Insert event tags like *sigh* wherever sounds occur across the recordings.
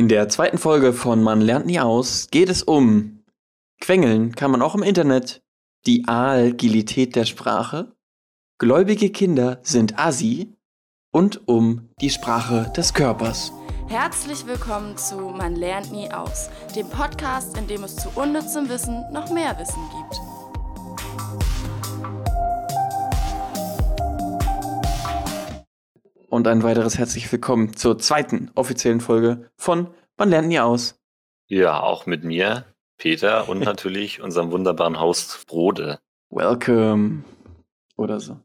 In der zweiten Folge von Man lernt nie aus geht es um Quengeln kann man auch im Internet, die Agilität der Sprache, gläubige Kinder sind Asi und um die Sprache des Körpers. Herzlich willkommen zu Man lernt nie aus, dem Podcast, in dem es zu unnützem Wissen noch mehr Wissen gibt. Und ein weiteres herzlich willkommen zur zweiten offiziellen Folge von Man lernt nie aus. Ja, auch mit mir, Peter und *laughs* natürlich unserem wunderbaren Host Brode. Welcome. Oder so.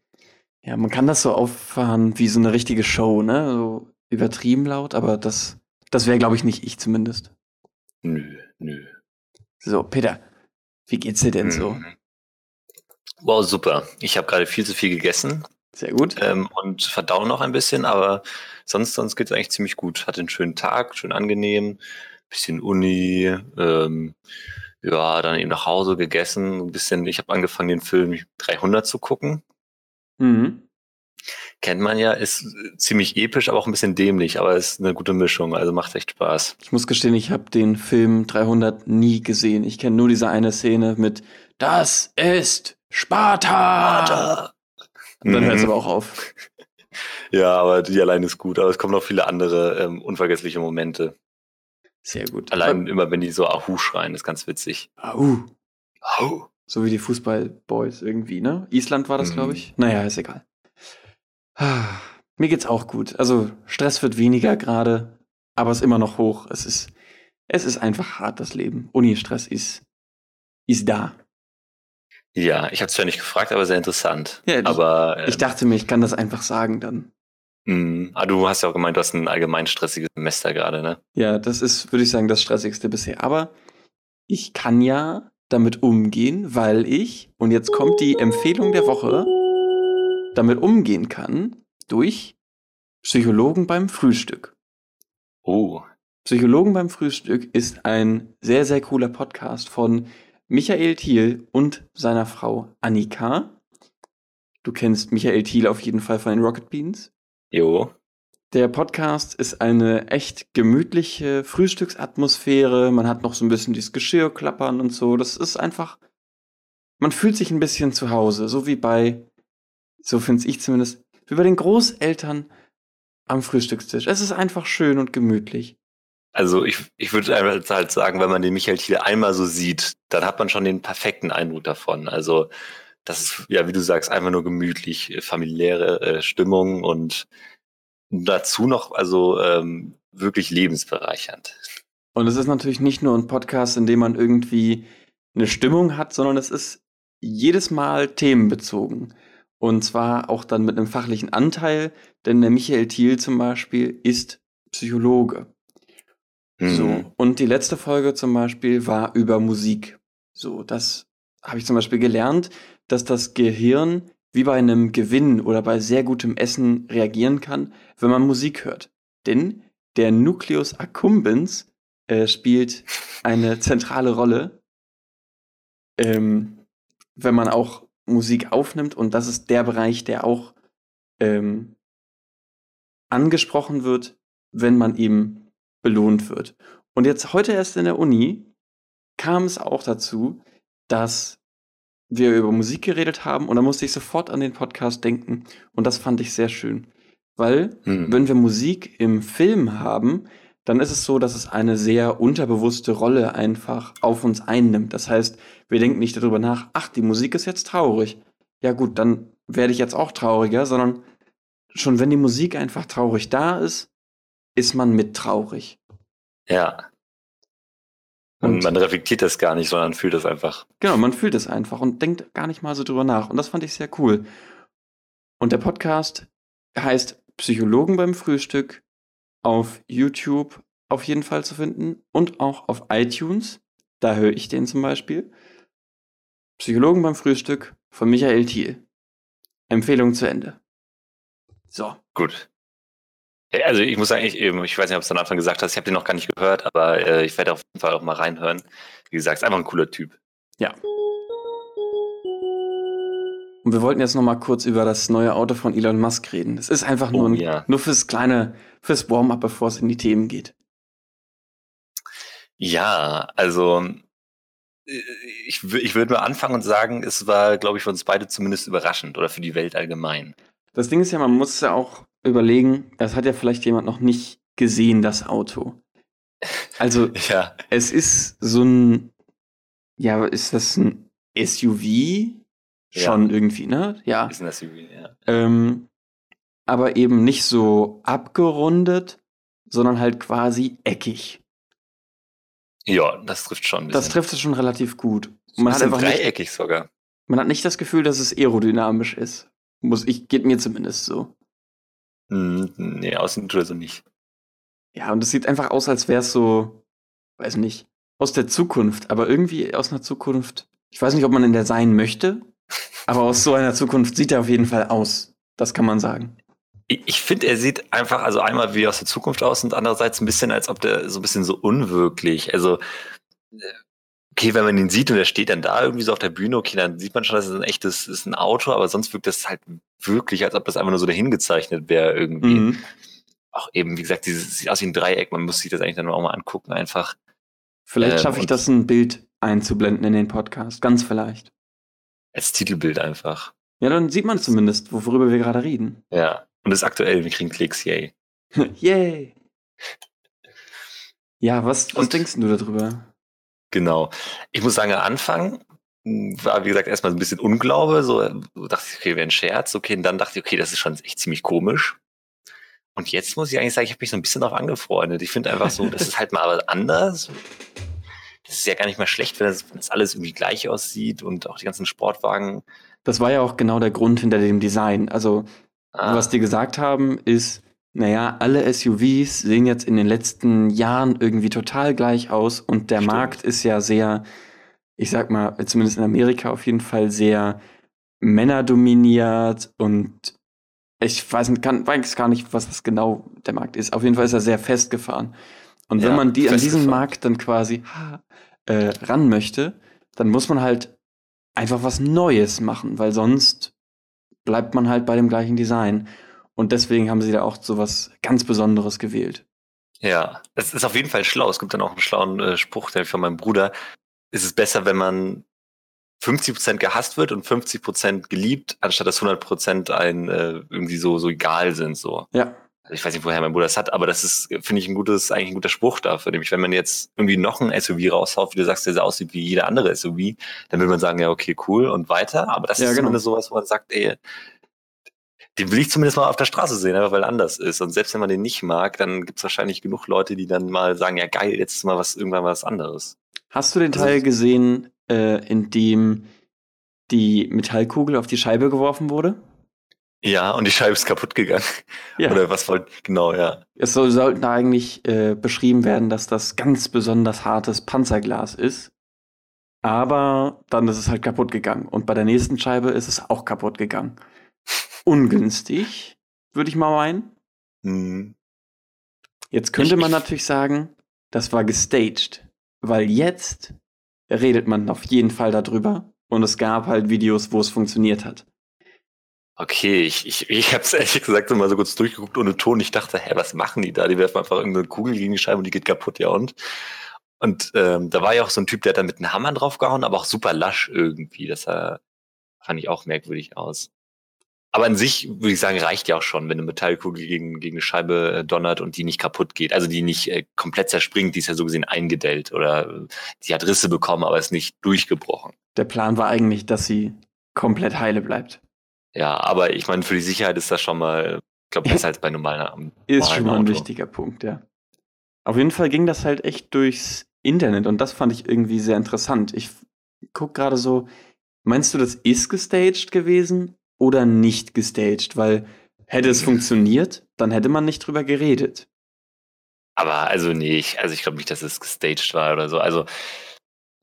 Ja, man kann das so auffahren wie so eine richtige Show, ne? So übertrieben laut, aber das, das wäre, glaube ich, nicht ich zumindest. Nö, nö. So, Peter, wie geht's dir denn so? Mhm. Wow, super. Ich habe gerade viel zu viel gegessen Sehr gut. ähm, und verdaue noch ein bisschen, aber sonst, sonst geht es eigentlich ziemlich gut. Hatte einen schönen Tag, schön angenehm, bisschen Uni, ähm, ja, dann eben nach Hause gegessen, ein bisschen, ich habe angefangen, den Film 300 zu gucken. Mhm. Kennt man ja, ist ziemlich episch, aber auch ein bisschen dämlich, aber ist eine gute Mischung, also macht echt Spaß. Ich muss gestehen, ich habe den Film 300 nie gesehen. Ich kenne nur diese eine Szene mit Das ist Sparta. Und dann hört es Mhm. aber auch auf. *laughs* Ja, aber die allein ist gut, aber es kommen noch viele andere ähm, unvergessliche Momente. Sehr gut. Allein immer, wenn die so Ahu schreien, ist ganz witzig. Au. Ahu. So wie die Fußballboys irgendwie, ne? Island war das, Mhm. glaube ich. Naja, ist egal. *sighs* Mir geht's auch gut. Also Stress wird weniger gerade, aber es ist immer noch hoch. Es ist, es ist einfach hart, das Leben. Uni-Stress ist, ist da. Ja, ich habe es ja nicht gefragt, aber sehr interessant. Ja, ich- aber äh, Ich dachte mir, ich kann das einfach sagen dann. mh, ah, du hast ja auch gemeint, du hast ein allgemein stressiges Semester gerade, ne? Ja, das ist, würde ich sagen, das Stressigste bisher. Aber ich kann ja damit umgehen, weil ich, und jetzt kommt die Empfehlung der Woche, damit umgehen kann durch Psychologen beim Frühstück. Oh, Psychologen beim Frühstück ist ein sehr, sehr cooler Podcast von Michael Thiel und seiner Frau Annika. Du kennst Michael Thiel auf jeden Fall von den Rocket Beans. jo. Der Podcast ist eine echt gemütliche Frühstücksatmosphäre. Man hat noch so ein bisschen dieses Geschirr klappern und so. Das ist einfach, man fühlt sich ein bisschen zu Hause, so wie bei, so finde ich zumindest, wie bei den Großeltern am Frühstückstisch. Es ist einfach schön und gemütlich. Also ich, ich würde einfach halt sagen, wenn man den Michael Thiel einmal so sieht, dann hat man schon den perfekten Eindruck davon. Also das ist, ja, wie du sagst, einfach nur gemütlich, äh, familiäre äh, Stimmung und dazu noch also ähm, wirklich lebensbereichernd. Und es ist natürlich nicht nur ein Podcast, in dem man irgendwie eine Stimmung hat, sondern es ist jedes Mal themenbezogen. Und zwar auch dann mit einem fachlichen Anteil, denn der Michael Thiel zum Beispiel ist Psychologe. So. Mhm. Und die letzte Folge zum Beispiel war über Musik. So, das habe ich zum Beispiel gelernt, dass das Gehirn wie bei einem Gewinn oder bei sehr gutem Essen reagieren kann, wenn man Musik hört. Denn der Nucleus accumbens äh, spielt eine zentrale Rolle, ähm, wenn man auch Musik aufnimmt. Und das ist der Bereich, der auch ähm, angesprochen wird, wenn man eben belohnt wird. Und jetzt heute erst in der Uni kam es auch dazu, dass wir über Musik geredet haben und da musste ich sofort an den Podcast denken und das fand ich sehr schön. Weil, Mhm. wenn wir Musik im Film haben, dann ist es so, dass es eine sehr unterbewusste Rolle einfach auf uns einnimmt. Das heißt, wir denken nicht darüber nach, ach, die Musik ist jetzt traurig. Ja gut, dann werde ich jetzt auch trauriger, sondern schon wenn die Musik einfach traurig da ist, ist man mit traurig. Ja. Und Und- man reflektiert das gar nicht, sondern fühlt das einfach. Genau, man fühlt es einfach und denkt gar nicht mal so drüber nach. Und das fand ich sehr cool. Und der Podcast heißt Psychologen beim Frühstück auf YouTube auf jeden Fall zu finden und auch auf iTunes. Da höre ich den zum Beispiel. Psychologen beim Frühstück von Michael Thiel. Empfehlung zu Ende. So. Gut. Also ich muss sagen, ich, ich weiß nicht, ob du es am Anfang gesagt hast, ich habe den noch gar nicht gehört, aber äh, ich werde auf jeden Fall auch mal reinhören. Wie gesagt, ist einfach ein cooler Typ. Ja. Und wir wollten jetzt noch mal kurz über das neue Auto von Elon Musk reden. Es ist einfach nur, Oh, ein, ja. nur fürs kleine, fürs Warm-up, bevor es in die Themen geht. Ja, also äh, ich, ich würde mal anfangen und sagen, es war, glaube ich, für uns beide zumindest überraschend oder für die Welt allgemein. Das Ding ist ja, man muss ja auch überlegen, das hat ja vielleicht jemand noch nicht gesehen, das Auto. Also, *laughs* Ja, es ist so ein, ja, ist das ein SUV? Schon irgendwie, ne? Ja. ist ein SUV, ja. Ähm, aber eben nicht so abgerundet, sondern halt quasi eckig. Ja, das trifft schon ein bisschen. Das trifft es schon relativ gut. man hat einfach nicht, dreieckig sogar. man hat nicht das Gefühl, dass es aerodynamisch ist. Muss ich, geht mir zumindest so. Hm, nee, außen tut er so nicht. Ja, und es sieht einfach aus, als wäre es so, weiß nicht, aus der Zukunft, aber irgendwie aus einer Zukunft. Ich weiß nicht, ob man in der sein möchte, aber aus so einer Zukunft sieht er auf jeden Fall aus. Das kann man sagen. Ich, ich finde, er sieht einfach, also einmal wie aus der Zukunft aus und andererseits ein bisschen, als ob der so ein bisschen so unwirklich. Also, äh, okay, wenn man ihn sieht und er steht dann da irgendwie so auf der Bühne, okay, dann sieht man schon, dass es ein echtes ist ein Auto, aber sonst wirkt das halt wirklich, als ob das einfach nur so dahin gezeichnet wäre irgendwie. Mhm. Auch eben, wie gesagt, dieses sieht aus wie ein Dreieck, man muss sich das eigentlich dann auch mal angucken, einfach. Vielleicht Ähm, schaffe ich das, ein Bild einzublenden in den Podcast. Ganz vielleicht. Als Titelbild einfach. Ja, dann sieht man zumindest, worüber wir gerade reden. Ja. Und das ist aktuell, wir kriegen Klicks, yay. *laughs* Yay! Ja, was, was Und- denkst du darüber? Genau. Ich muss sagen, am Anfang mh, war, wie gesagt, erstmal so ein bisschen Unglaube. So äh, dachte ich, okay, wäre ein Scherz. Okay, und dann dachte ich, okay, das ist schon echt ziemlich komisch. Und jetzt muss ich eigentlich sagen, ich habe mich so ein bisschen darauf angefreundet. Ich finde einfach so, *laughs* das ist halt mal anders. Das ist ja gar nicht mal schlecht, wenn das, wenn das alles irgendwie gleich aussieht und auch die ganzen Sportwagen. Das war ja auch genau der Grund hinter dem Design. Also, Ah, was die gesagt haben, ist, naja, alle SUVs sehen jetzt in den letzten Jahren irgendwie total gleich aus und der Stimmt. Markt ist ja sehr, ich sag mal, zumindest in Amerika auf jeden Fall sehr männerdominiert und ich weiß kann, weiß gar nicht, was das genau der Markt ist. Auf jeden Fall ist er sehr festgefahren. Und wenn Ja, man die an diesen. Markt dann quasi äh, ran möchte, dann muss man halt einfach was Neues machen, weil sonst bleibt man halt bei dem gleichen Design. Und deswegen haben sie da auch so was ganz Besonderes gewählt. Ja, es ist auf jeden Fall schlau. Es gibt dann auch einen schlauen äh, Spruch der von meinem Bruder. Es ist besser, wenn man 50% gehasst wird und 50% geliebt, anstatt dass 100% ein äh, irgendwie so, so egal sind. So. Ja, Also ich weiß nicht, woher mein Bruder das hat, aber das ist, finde ich, ein gutes, eigentlich ein guter Spruch dafür. Nämlich, wenn man jetzt irgendwie noch ein SUV raushaut, wie du sagst, der so aussieht wie jeder andere SUV, dann würde man sagen, ja, okay, cool und weiter. Aber das Ja, ist genau. zumindest sowas, wo man sagt, ey, den will ich zumindest mal auf der Straße sehen, einfach weil er anders ist. Und selbst wenn man den nicht mag, dann gibt es wahrscheinlich genug Leute, die dann mal sagen, ja geil, jetzt ist mal was, irgendwann was anderes. Hast du den Also- Teil gesehen, äh, in dem die Metallkugel auf die Scheibe geworfen wurde? Ja, und die Scheibe ist kaputt gegangen. *laughs* Ja. Oder was wollt, genau, ja. Es soll, sollten eigentlich äh, beschrieben werden, dass das ganz besonders hartes Panzerglas ist. Aber dann ist es halt kaputt gegangen. Und bei der nächsten Scheibe ist es auch kaputt gegangen. Ungünstig, würde ich mal meinen. Hm. Jetzt könnte Ich- man ich- natürlich sagen, das war gestaged. Weil jetzt redet man auf jeden Fall darüber. Und es gab halt Videos, wo es funktioniert hat. Okay, ich, ich, ich habe es ehrlich gesagt mal so kurz durchgeguckt ohne Ton. Ich dachte, hä, was machen die da? Die werfen einfach irgendeine Kugel gegen die Scheibe und die geht kaputt, ja und? Und ähm, da war ja auch so ein Typ, der hat da mit einem Hammer draufgehauen, aber auch super lasch irgendwie. Das sah, fand ich auch merkwürdig aus. Aber an sich würde ich sagen, reicht ja auch schon, wenn eine Metallkugel gegen, gegen eine Scheibe äh, donnert und die nicht kaputt geht. Also die nicht äh, komplett zerspringt, die ist ja so gesehen eingedellt oder äh, die hat Risse bekommen, aber ist nicht durchgebrochen. Der Plan war eigentlich, dass sie komplett heile bleibt. Ja, aber ich meine, für die Sicherheit ist das schon mal, ich glaube, besser *laughs* als bei normalen Ist normalen schon mal ein Auto. wichtiger Punkt, ja. Auf jeden Fall ging das halt echt durchs Internet und das fand ich irgendwie sehr interessant. Ich guck gerade so, meinst du, das ist gestaged gewesen oder nicht gestaged? Weil hätte es funktioniert, dann hätte man nicht drüber geredet. Aber also nee, ich, also ich glaube nicht, dass es gestaged war oder so. Also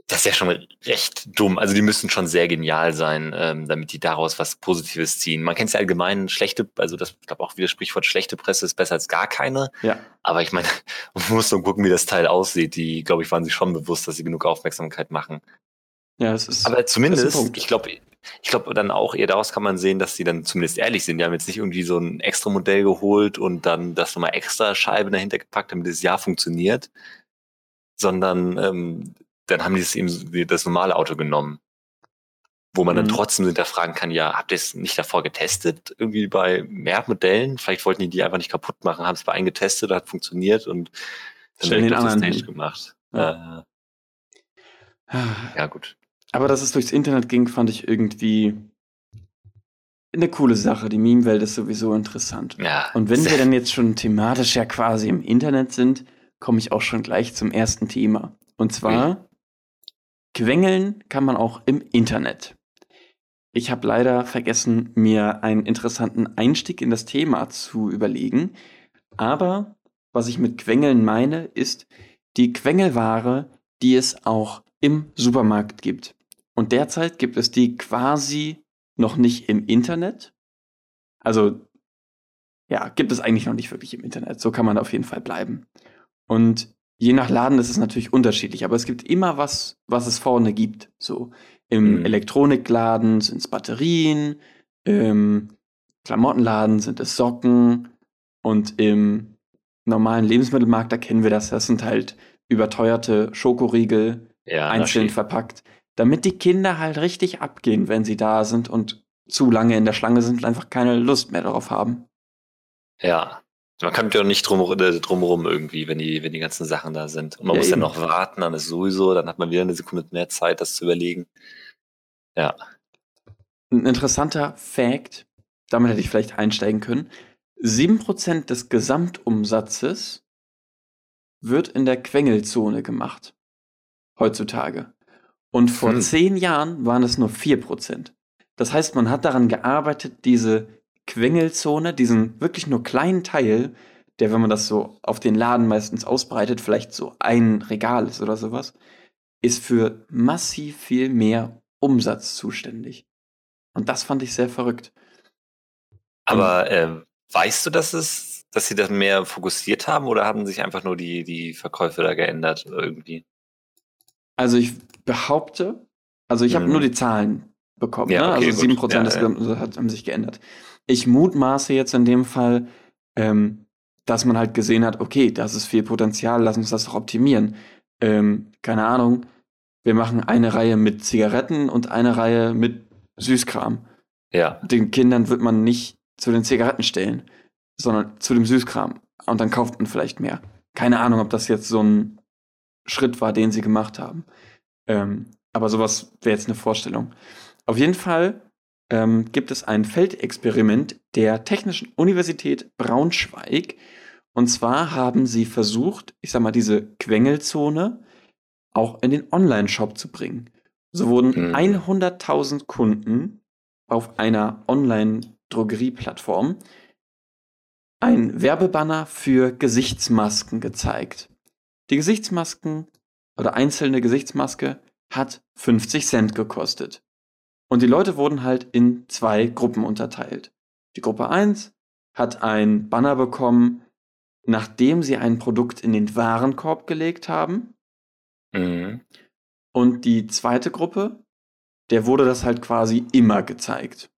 das ist ja schon recht dumm. Also die müssen schon sehr genial sein, ähm, damit die daraus was Positives ziehen. Man kennt es ja allgemein, schlechte, also das, ich glaube auch wie das Sprichwort, schlechte Presse ist besser als gar keine. Ja. Aber ich meine, *laughs* man muss nur gucken, wie das Teil aussieht. Die, glaube ich, waren sich schon bewusst, dass sie genug Aufmerksamkeit machen. Ja, es ist. Aber ist zumindest, Punkt. ich glaube, ich glaube dann auch eher daraus kann man sehen, dass sie dann zumindest ehrlich sind. Die haben jetzt nicht irgendwie so ein extra Modell geholt und dann das nochmal extra Scheiben dahinter gepackt, damit das Jahr funktioniert. sondern ähm, dann haben die es eben das normale Auto genommen. Wo man dann Mhm. trotzdem hinterfragen kann, ja, habt ihr es nicht davor getestet? Irgendwie bei mehr Modellen? Vielleicht wollten die die einfach nicht kaputt machen, haben es bei einem getestet, hat funktioniert und dann den direkt die anderen gemacht. Ja. Äh, ja, gut. Aber dass es durchs Internet ging, fand ich irgendwie eine coole Sache. Die Meme-Welt ist sowieso interessant. Ja. Und wenn wir dann jetzt schon thematisch ja quasi im Internet sind, komme ich auch schon gleich zum ersten Thema. Und zwar, quengeln kann man auch im Internet. Ich habe leider vergessen, mir einen interessanten Einstieg in das Thema zu überlegen. Aber was ich mit Quengeln meine, ist die Quengelware, die es auch im Supermarkt gibt. Und derzeit gibt es die quasi noch nicht im Internet. Also ja, gibt es eigentlich noch nicht wirklich im Internet. So kann man auf jeden Fall bleiben. Und je nach Laden ist es natürlich unterschiedlich, aber es gibt immer was, was es vorne gibt. So im Mhm. Elektronikladen sind es Batterien, im Klamottenladen sind es Socken und im normalen Lebensmittelmarkt, da kennen wir das, das sind halt überteuerte Schokoriegel, ja, einzeln verpackt, damit die Kinder halt richtig abgehen, wenn sie da sind und zu lange in der Schlange sind und einfach keine Lust mehr darauf haben. Ja. Man kommt ja nicht drum, äh, drumherum irgendwie, wenn die, wenn die ganzen Sachen da sind. Und man Ja, muss dann eben. noch warten, dann ist sowieso, dann hat man wieder eine Sekunde mehr Zeit, das zu überlegen. Ja. Ein interessanter Fact, damit hätte ich vielleicht einsteigen können. 7% des Gesamtumsatzes wird in der Quengelzone gemacht. Heutzutage. Und vor Hm. zehn Jahren waren es nur 4%. Das heißt, man hat daran gearbeitet, diese Quengelzone, diesen wirklich nur kleinen Teil, der, wenn man das so auf den Laden meistens ausbreitet, vielleicht so ein Regal ist oder sowas, ist für massiv viel mehr Umsatz zuständig. Und das fand ich sehr verrückt. Aber äh, weißt du, dass es, dass sie das mehr fokussiert haben oder haben sich einfach nur die, die Verkäufe da geändert irgendwie? Also ich behaupte, also ich habe Mhm. nur die Zahlen bekommen. Ja, ne? okay, also gut. 7% Ja, des ja. Gesamtumsatzes hat- haben sich geändert. Ich mutmaße jetzt in dem Fall, ähm, dass man halt gesehen hat, okay, das ist viel Potenzial, lass uns das doch optimieren. Ähm, keine Ahnung, wir machen eine Reihe mit Zigaretten und eine Reihe mit Süßkram. Ja. Den Kindern wird man nicht zu den Zigaretten stellen, sondern zu dem Süßkram. Und dann kauft man vielleicht mehr. Keine Ahnung, ob das jetzt so ein Schritt war, den sie gemacht haben. Ähm, aber sowas wäre jetzt eine Vorstellung. Auf jeden Fall ähm, gibt es ein Feldexperiment der Technischen Universität Braunschweig. Und zwar haben sie versucht, ich sag mal, diese Quengelzone auch in den Online-Shop zu bringen. So wurden Mhm. 100.000 Kunden auf einer Online-Drogerieplattform ein Werbebanner für Gesichtsmasken gezeigt. Die Gesichtsmasken oder einzelne Gesichtsmaske hat 50 Cent gekostet. Und die Leute wurden halt in zwei Gruppen unterteilt. Die Gruppe 1 hat ein Banner bekommen, nachdem sie ein Produkt in den Warenkorb gelegt haben. Mhm. Und die zweite Gruppe, der wurde das halt quasi immer gezeigt.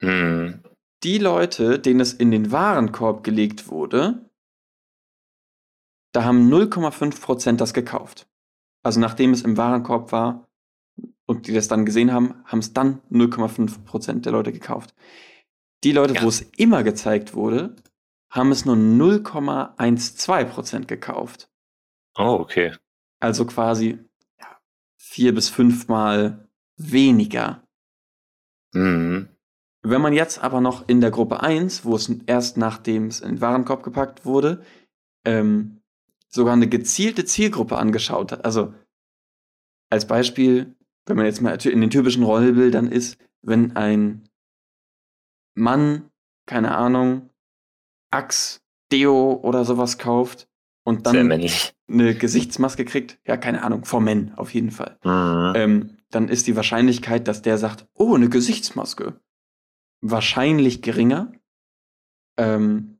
Mhm. Die Leute, denen es in den Warenkorb gelegt wurde, da haben 0,5% das gekauft. Also nachdem es im Warenkorb war und die das dann gesehen haben, haben es dann 0,5% der Leute gekauft. Die Leute, Ja. wo es immer gezeigt wurde, haben es nur 0,12% gekauft. Oh, okay. Also quasi ja, vier bis fünfmal weniger. Mhm. Wenn man jetzt aber noch in der Gruppe 1, wo es erst nachdem es in den Warenkorb gepackt wurde, ähm, sogar eine gezielte Zielgruppe angeschaut hat. Also als Beispiel, wenn man jetzt mal in den typischen Rollbildern ist, wenn ein Mann, keine Ahnung, Axe, Deo oder sowas kauft und dann eine Gesichtsmaske kriegt, ja, keine Ahnung, vor Men auf jeden Fall Mhm. ähm, dann ist die Wahrscheinlichkeit, dass der sagt, oh, eine Gesichtsmaske, wahrscheinlich geringer. Ähm,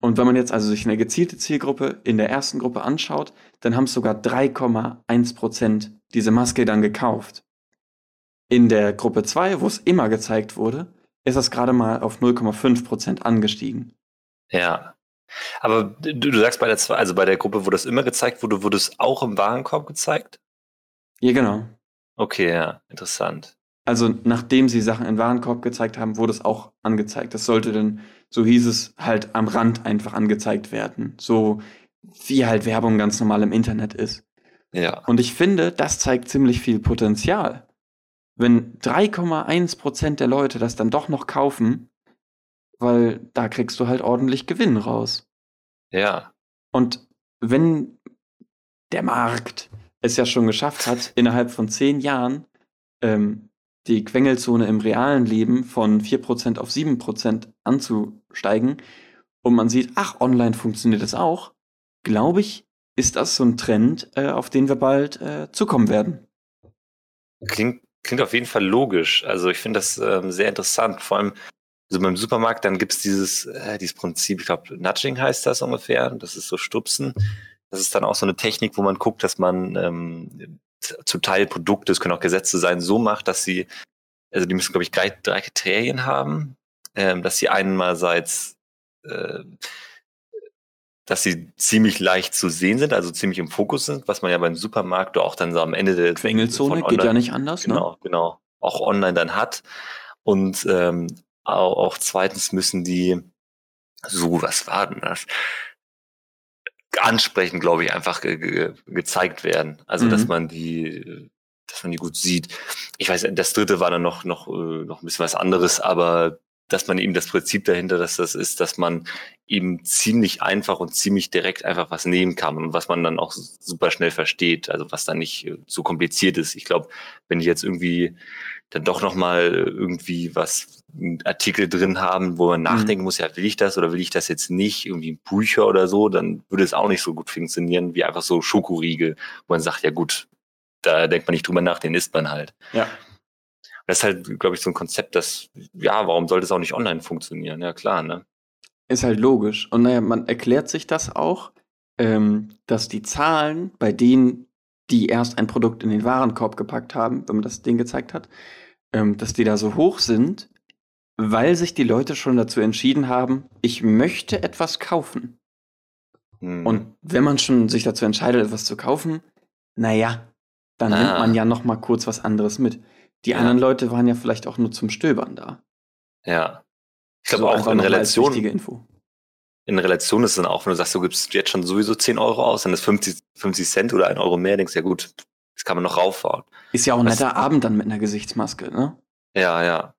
und wenn man jetzt also sich eine gezielte Zielgruppe in der ersten Gruppe anschaut, dann haben es sogar 3,1% diese Maske dann gekauft. In der Gruppe 2, wo es immer gezeigt wurde, ist das gerade mal auf 0,5% angestiegen. Ja. Aber du, du sagst bei der zwei, also bei der Gruppe, wo das immer gezeigt wurde, wurde es auch im Warenkorb gezeigt? Ja, genau. Okay, ja, interessant. Also nachdem sie Sachen in Warenkorb gezeigt haben, wurde es auch angezeigt. Das sollte dann, so hieß es, halt am Rand einfach angezeigt werden. So wie halt Werbung ganz normal im Internet ist. Ja. Und ich finde, das zeigt ziemlich viel Potenzial. Wenn 3,1 Prozent der Leute das dann doch noch kaufen, weil da kriegst du halt ordentlich Gewinn raus. Ja. Und wenn der Markt es ja schon geschafft hat, innerhalb von zehn Jahren ähm, die Quengelzone im realen Leben von 4% auf 7% anzusteigen und man sieht, ach, online funktioniert das auch, glaube ich, ist das so ein Trend, äh, auf den wir bald äh, zukommen werden. Klingt, klingt auf jeden Fall logisch. Also ich finde das ähm, sehr interessant. Vor allem also beim Supermarkt, dann gibt es dieses, äh, dieses Prinzip, ich glaube, Nudging heißt das ungefähr. Das ist so Stupsen. Das ist dann auch so eine Technik, wo man guckt, dass man ähm, zum Teil Produkte, es können auch Gesetze sein, so macht, dass sie, also die müssen, glaube ich, drei, drei Kriterien haben, ähm, dass sie einerseits, äh, dass sie ziemlich leicht zu sehen sind, also ziemlich im Fokus sind, was man ja beim Supermarkt auch dann so am Ende der Quengelzone geht ja nicht anders, genau, ne? Genau, auch online dann hat. Und ähm, auch, auch zweitens müssen die, so, was war denn das? ansprechend, glaube ich, einfach ge ge gezeigt werden. Also, mhm. dass man die, dass man die gut sieht. Ich weiß, das dritte war dann noch, noch, äh, noch ein bisschen was anderes, aber dass man eben das Prinzip dahinter, dass das ist, dass man eben ziemlich einfach und ziemlich direkt einfach was nehmen kann und was man dann auch super schnell versteht, also was dann nicht so kompliziert ist. Ich glaube, wenn ich jetzt irgendwie dann doch nochmal irgendwie was, einen Artikel drin haben, wo man mhm. nachdenken muss, ja, will ich das oder will ich das jetzt nicht, irgendwie ein Bücher oder so, dann würde es auch nicht so gut funktionieren wie einfach so Schokoriegel, wo man sagt, ja gut, da denkt man nicht drüber nach, den isst man halt. Ja. Das ist halt, glaube ich, so ein Konzept, das, ja, warum sollte es auch nicht online funktionieren? Ja, klar, ne? Ist halt logisch. Und naja, man erklärt sich das auch, ähm, dass die Zahlen bei denen, die erst ein Produkt in den Warenkorb gepackt haben, wenn man das Ding gezeigt hat, ähm, dass die da so hoch sind, weil sich die Leute schon dazu entschieden haben, ich möchte etwas kaufen. Hm. Und wenn man schon sich dazu entscheidet, etwas zu kaufen, naja, dann ah. nimmt man ja noch mal kurz was anderes mit. Die ja. anderen Leute waren ja vielleicht auch nur zum Stöbern da. Ja. Ich glaube so auch in Relation. Info. In Relation ist es dann auch, wenn du sagst, du gibst jetzt schon sowieso 10 Euro aus, dann ist 50, 50 Cent oder ein Euro mehr, denkst du, ja gut, das kann man noch rauffahren. Ist ja auch ein netter Abend dann mit einer Gesichtsmaske, ne? Ja, ja.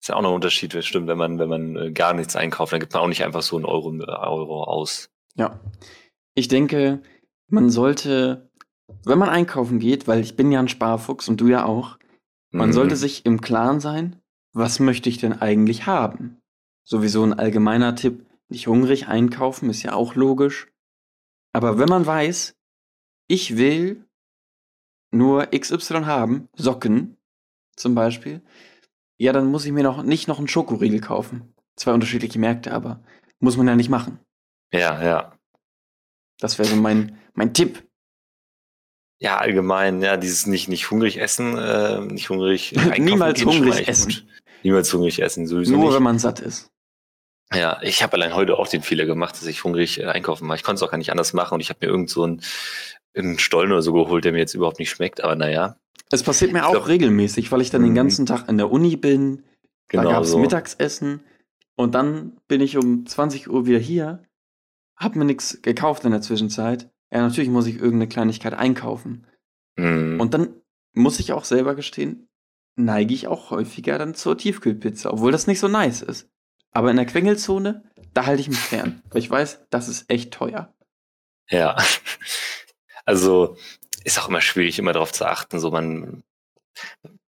Ist ja auch noch ein Unterschied, stimmt, wenn man, wenn man äh, gar nichts einkauft, dann gibt man auch nicht einfach so einen Euro, äh, Euro aus. Ja. Ich denke, man sollte, wenn man einkaufen geht, weil ich bin ja ein Sparfuchs und du ja auch, man mhm. sollte sich im Klaren sein, was möchte ich denn eigentlich haben? Sowieso ein allgemeiner Tipp, nicht hungrig einkaufen, ist ja auch logisch. Aber wenn man weiß, ich will nur XY haben, Socken zum Beispiel, ja, dann muss ich mir noch nicht noch einen Schokoriegel kaufen. Zwei unterschiedliche Märkte, aber muss man ja nicht machen. Ja, ja. Das wäre so mein, mein Tipp. Ja, allgemein, ja, dieses nicht, nicht hungrig essen, äh, nicht hungrig. *laughs* Niemals hungrig essen. Niemals hungrig essen, sowieso. Nur nicht. wenn man satt ist. Ja, ich habe allein heute auch den Fehler gemacht, dass ich hungrig äh, einkaufen war. Ich konnte es auch gar nicht anders machen und ich habe mir irgend so einen, einen Stollen oder so geholt, der mir jetzt überhaupt nicht schmeckt, aber naja. Es passiert mir auch glaub, regelmäßig, weil ich dann den mhm. ganzen Tag in der Uni bin. Genau da gab es so. Mittagsessen und dann bin ich um 20 Uhr wieder hier, hab mir nichts gekauft in der Zwischenzeit. Ja, natürlich muss ich irgendeine Kleinigkeit einkaufen. Mhm. Und dann muss ich auch selber gestehen, neige ich auch häufiger dann zur Tiefkühlpizza, obwohl das nicht so nice ist. Aber in der Quengelzone, da halte ich mich fern, weil ich weiß, das ist echt teuer. Ja. *laughs* Also ist auch immer schwierig, immer darauf zu achten, so man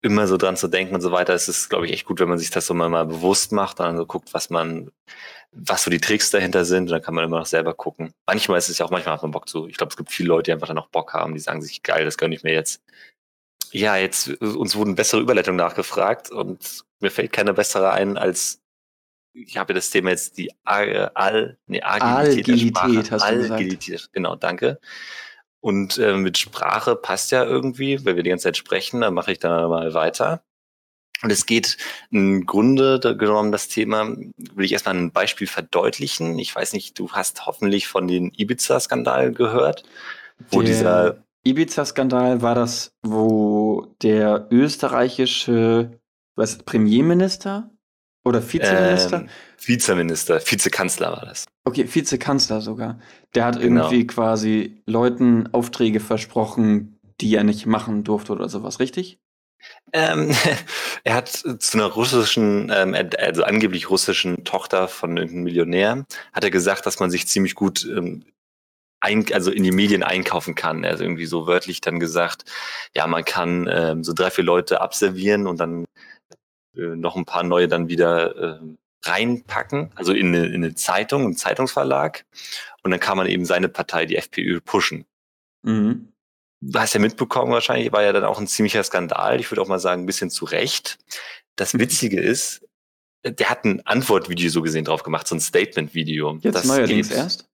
immer so dran zu denken und so weiter. Es ist, glaube ich, echt gut, wenn man sich das so mal, mal bewusst macht und dann so guckt, was man, was so die Tricks dahinter sind. Und dann kann man immer noch selber gucken. Manchmal ist es ja auch, manchmal hat man Bock zu. Ich glaube, es gibt viele Leute, die einfach dann auch Bock haben, die sagen sich, geil, das gönne ich mir jetzt. Ja, jetzt, uns wurden bessere Überleitungen nachgefragt und mir fällt keine bessere ein als ich habe das Thema jetzt die Al, nee, Agilität, Agilität hast du Agilität, genau, danke. Und äh, mit Sprache passt ja irgendwie, weil wir die ganze Zeit sprechen, dann mache ich da mal weiter. Und es geht im Grunde genommen das Thema, will ich erstmal ein Beispiel verdeutlichen. Ich weiß nicht, du hast hoffentlich von den Ibiza-Skandal gehört, wo der dieser Ibiza-Skandal war das, wo der österreichische was, Premierminister oder Vizeminister? Ähm, Vizeminister, Vizekanzler war das. Okay, Vizekanzler sogar. Der hat genau. irgendwie quasi Leuten Aufträge versprochen, die er nicht machen durfte oder sowas, richtig? Ähm, *laughs* er hat zu einer russischen, ähm, also angeblich russischen Tochter von irgendeinem Millionär, hat er gesagt, dass man sich ziemlich gut ähm, ein, also in die Medien einkaufen kann. Er hat irgendwie so wörtlich dann gesagt, ja, man kann ähm, so drei, vier Leute abservieren und dann äh, noch ein paar neue dann wieder äh, reinpacken, also in eine, in eine Zeitung, einen Zeitungsverlag. Und dann kann man eben seine Partei, die FPÖ, pushen. Mhm du hast ja mitbekommen wahrscheinlich, war ja dann auch ein ziemlicher Skandal. Ich würde auch mal sagen, ein bisschen zu Recht. Das Witzige ist, der hat ein Antwortvideo so gesehen drauf gemacht, so ein Statement-Video. Jetzt das neuerdings geht, erst?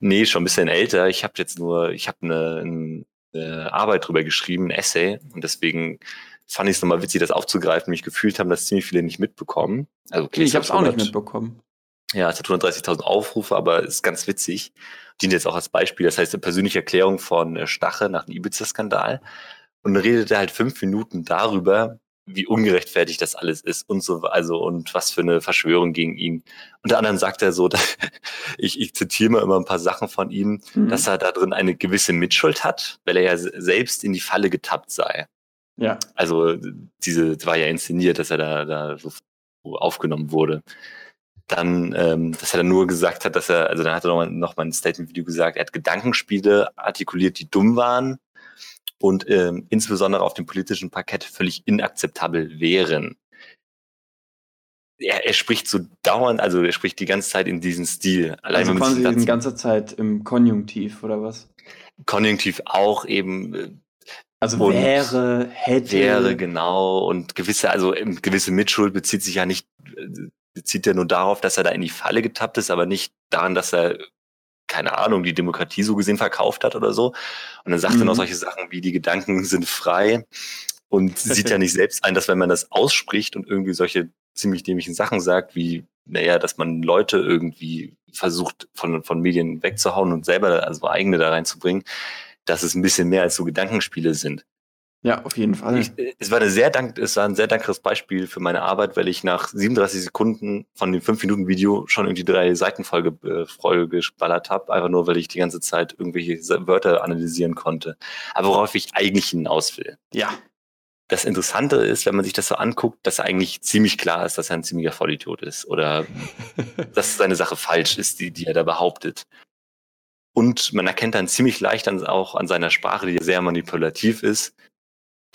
Nee, schon ein bisschen älter. Ich habe jetzt nur, ich habe eine, eine Arbeit drüber geschrieben, ein Essay. Und deswegen fand ich es nochmal witzig, das aufzugreifen. Mich gefühlt haben das ziemlich viele nicht mitbekommen. Also, okay, ich habe es auch nicht mitbekommen. Ja, es hat 130.000 Aufrufe, aber ist ganz witzig. Dient jetzt auch als Beispiel. Das heißt, eine persönliche Erklärung von äh, Stache nach dem Ibiza-Skandal. Und dann redet er halt fünf Minuten darüber, wie ungerechtfertigt das alles ist und so, also, und was für eine Verschwörung gegen ihn. Unter anderem sagt er so, *laughs* dass, ich, ich zitiere mal immer ein paar Sachen von ihm, mhm. dass er da drin eine gewisse Mitschuld hat, weil er ja selbst in die Falle getappt sei. Ja. Also, diese, war ja inszeniert, dass er da, da so aufgenommen wurde dann, ähm, dass er dann nur gesagt hat, dass er, also dann hat er noch mal, noch mal ein Statement-Video gesagt, er hat Gedankenspiele artikuliert, die dumm waren und ähm, insbesondere auf dem politischen Parkett völlig inakzeptabel wären. Er, er spricht so dauernd, also er spricht die ganze Zeit in diesem Stil. Allein also quasi die ganze Zeit im Konjunktiv oder was? Konjunktiv auch eben. Äh, also wäre, hätte. Wäre, genau. Und gewisse, also gewisse Mitschuld bezieht sich ja nicht äh, bezieht er nur darauf, dass er da in die Falle getappt ist, aber nicht daran, dass er keine Ahnung, die Demokratie so gesehen verkauft hat oder so. Und dann sagt mhm. er noch solche Sachen wie, die Gedanken sind frei und *laughs* sieht ja nicht selbst ein, dass wenn man das ausspricht und irgendwie solche ziemlich dämlichen Sachen sagt, wie, naja, dass man Leute irgendwie versucht, von, von Medien wegzuhauen und selber also eigene da reinzubringen, dass es ein bisschen mehr als so Gedankenspiele sind. Ja, auf jeden Fall. Ich, es, war eine sehr dank, es war ein sehr dankbares Beispiel für meine Arbeit, weil ich nach 37 Sekunden von dem 5-Minuten-Video schon irgendwie drei Seiten voll, äh, voll geballert habe, einfach nur, weil ich die ganze Zeit irgendwelche Wörter analysieren konnte. Aber worauf ich eigentlich hinaus will. Ja. Das Interessante ist, wenn man sich das so anguckt, dass eigentlich ziemlich klar ist, dass er ein ziemlicher Vollidiot ist oder *laughs* dass seine Sache falsch ist, die, die er da behauptet. Und man erkennt dann ziemlich leicht dann auch an seiner Sprache, die sehr manipulativ ist,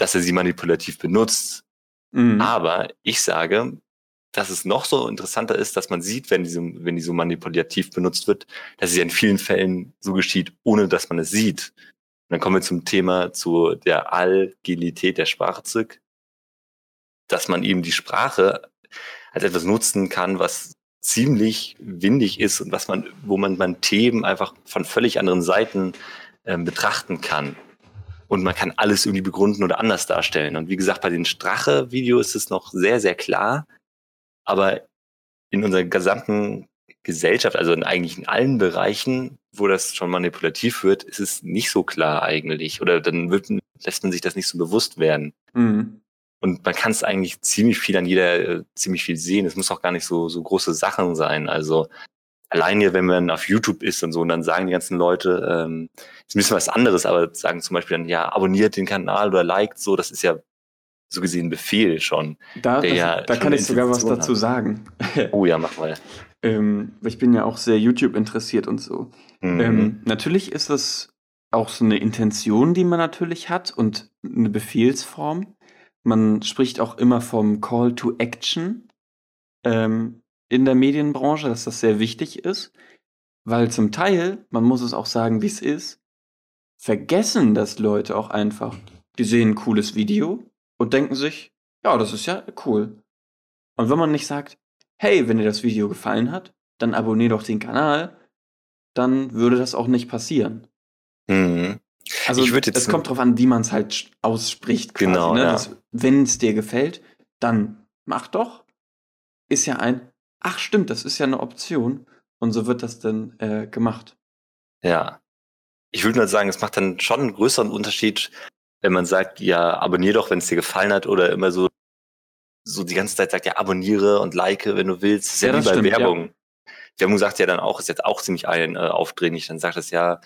dass er sie manipulativ benutzt. Mhm. Aber ich sage, dass es noch so interessanter ist, dass man sieht, wenn die, so, wenn die so manipulativ benutzt wird, dass es in vielen Fällen so geschieht, ohne dass man es sieht. Und dann kommen wir zum Thema zu der Agilität der Sprache zurück, dass man eben die Sprache als etwas nutzen kann, was ziemlich windig ist und was man, wo man, man Themen einfach von völlig anderen Seiten äh, betrachten kann und man kann alles irgendwie begründen oder anders darstellen. Und wie gesagt, bei den Strache-Video ist es noch sehr, sehr klar. Aber in unserer gesamten Gesellschaft, also in eigentlich in allen Bereichen, wo das schon manipulativ wird, ist es nicht so klar eigentlich. Oder dann wird, lässt man sich das nicht so bewusst werden. Mhm. Und man kann es eigentlich ziemlich viel an jeder, äh, ziemlich viel sehen. Es muss auch gar nicht so, so große Sachen sein. Also alleine, wenn man auf YouTube ist und so, und dann sagen die ganzen Leute, ähm, ist ein bisschen was anderes, aber sagen zum Beispiel dann, ja, abonniert den Kanal oder liked so, das ist ja so gesehen ein Befehl schon. Da, das, ja da kann ich sogar was dazu hat. sagen. *laughs* Oh ja, mach mal. ähm, ich bin ja auch sehr YouTube interessiert und so. Mhm. Ähm, natürlich ist das auch so eine Intention, die man natürlich hat und eine Befehlsform. Man spricht auch immer vom Call to Action. Ähm, in der Medienbranche, dass das sehr wichtig ist, weil zum Teil, man muss es auch sagen, wie es ist, vergessen das Leute auch einfach. Die sehen ein cooles Video und denken sich, ja, das ist ja cool. Und wenn man nicht sagt, hey, wenn dir das Video gefallen hat, dann abonnier doch den Kanal, dann würde das auch nicht passieren. Mhm. Also es kommt drauf an, wie man es halt ausspricht. Quasi, genau. Ne? Ja. Wenn es dir gefällt, dann mach doch, ist ja ein, ach stimmt, das ist ja eine Option. Und so wird das dann äh, gemacht. Ja. Ich würde mal sagen, es macht dann schon einen größeren Unterschied, wenn man sagt, ja, abonnier doch, wenn es dir gefallen hat, oder immer so, so die ganze Zeit sagt, ja, abonniere und like, wenn du willst. Das ist ja, ja wie bei Werbung. Ja. Werbung sagt ja dann auch, ist jetzt auch ziemlich ein, äh, aufdringlich, dann sagt es ja,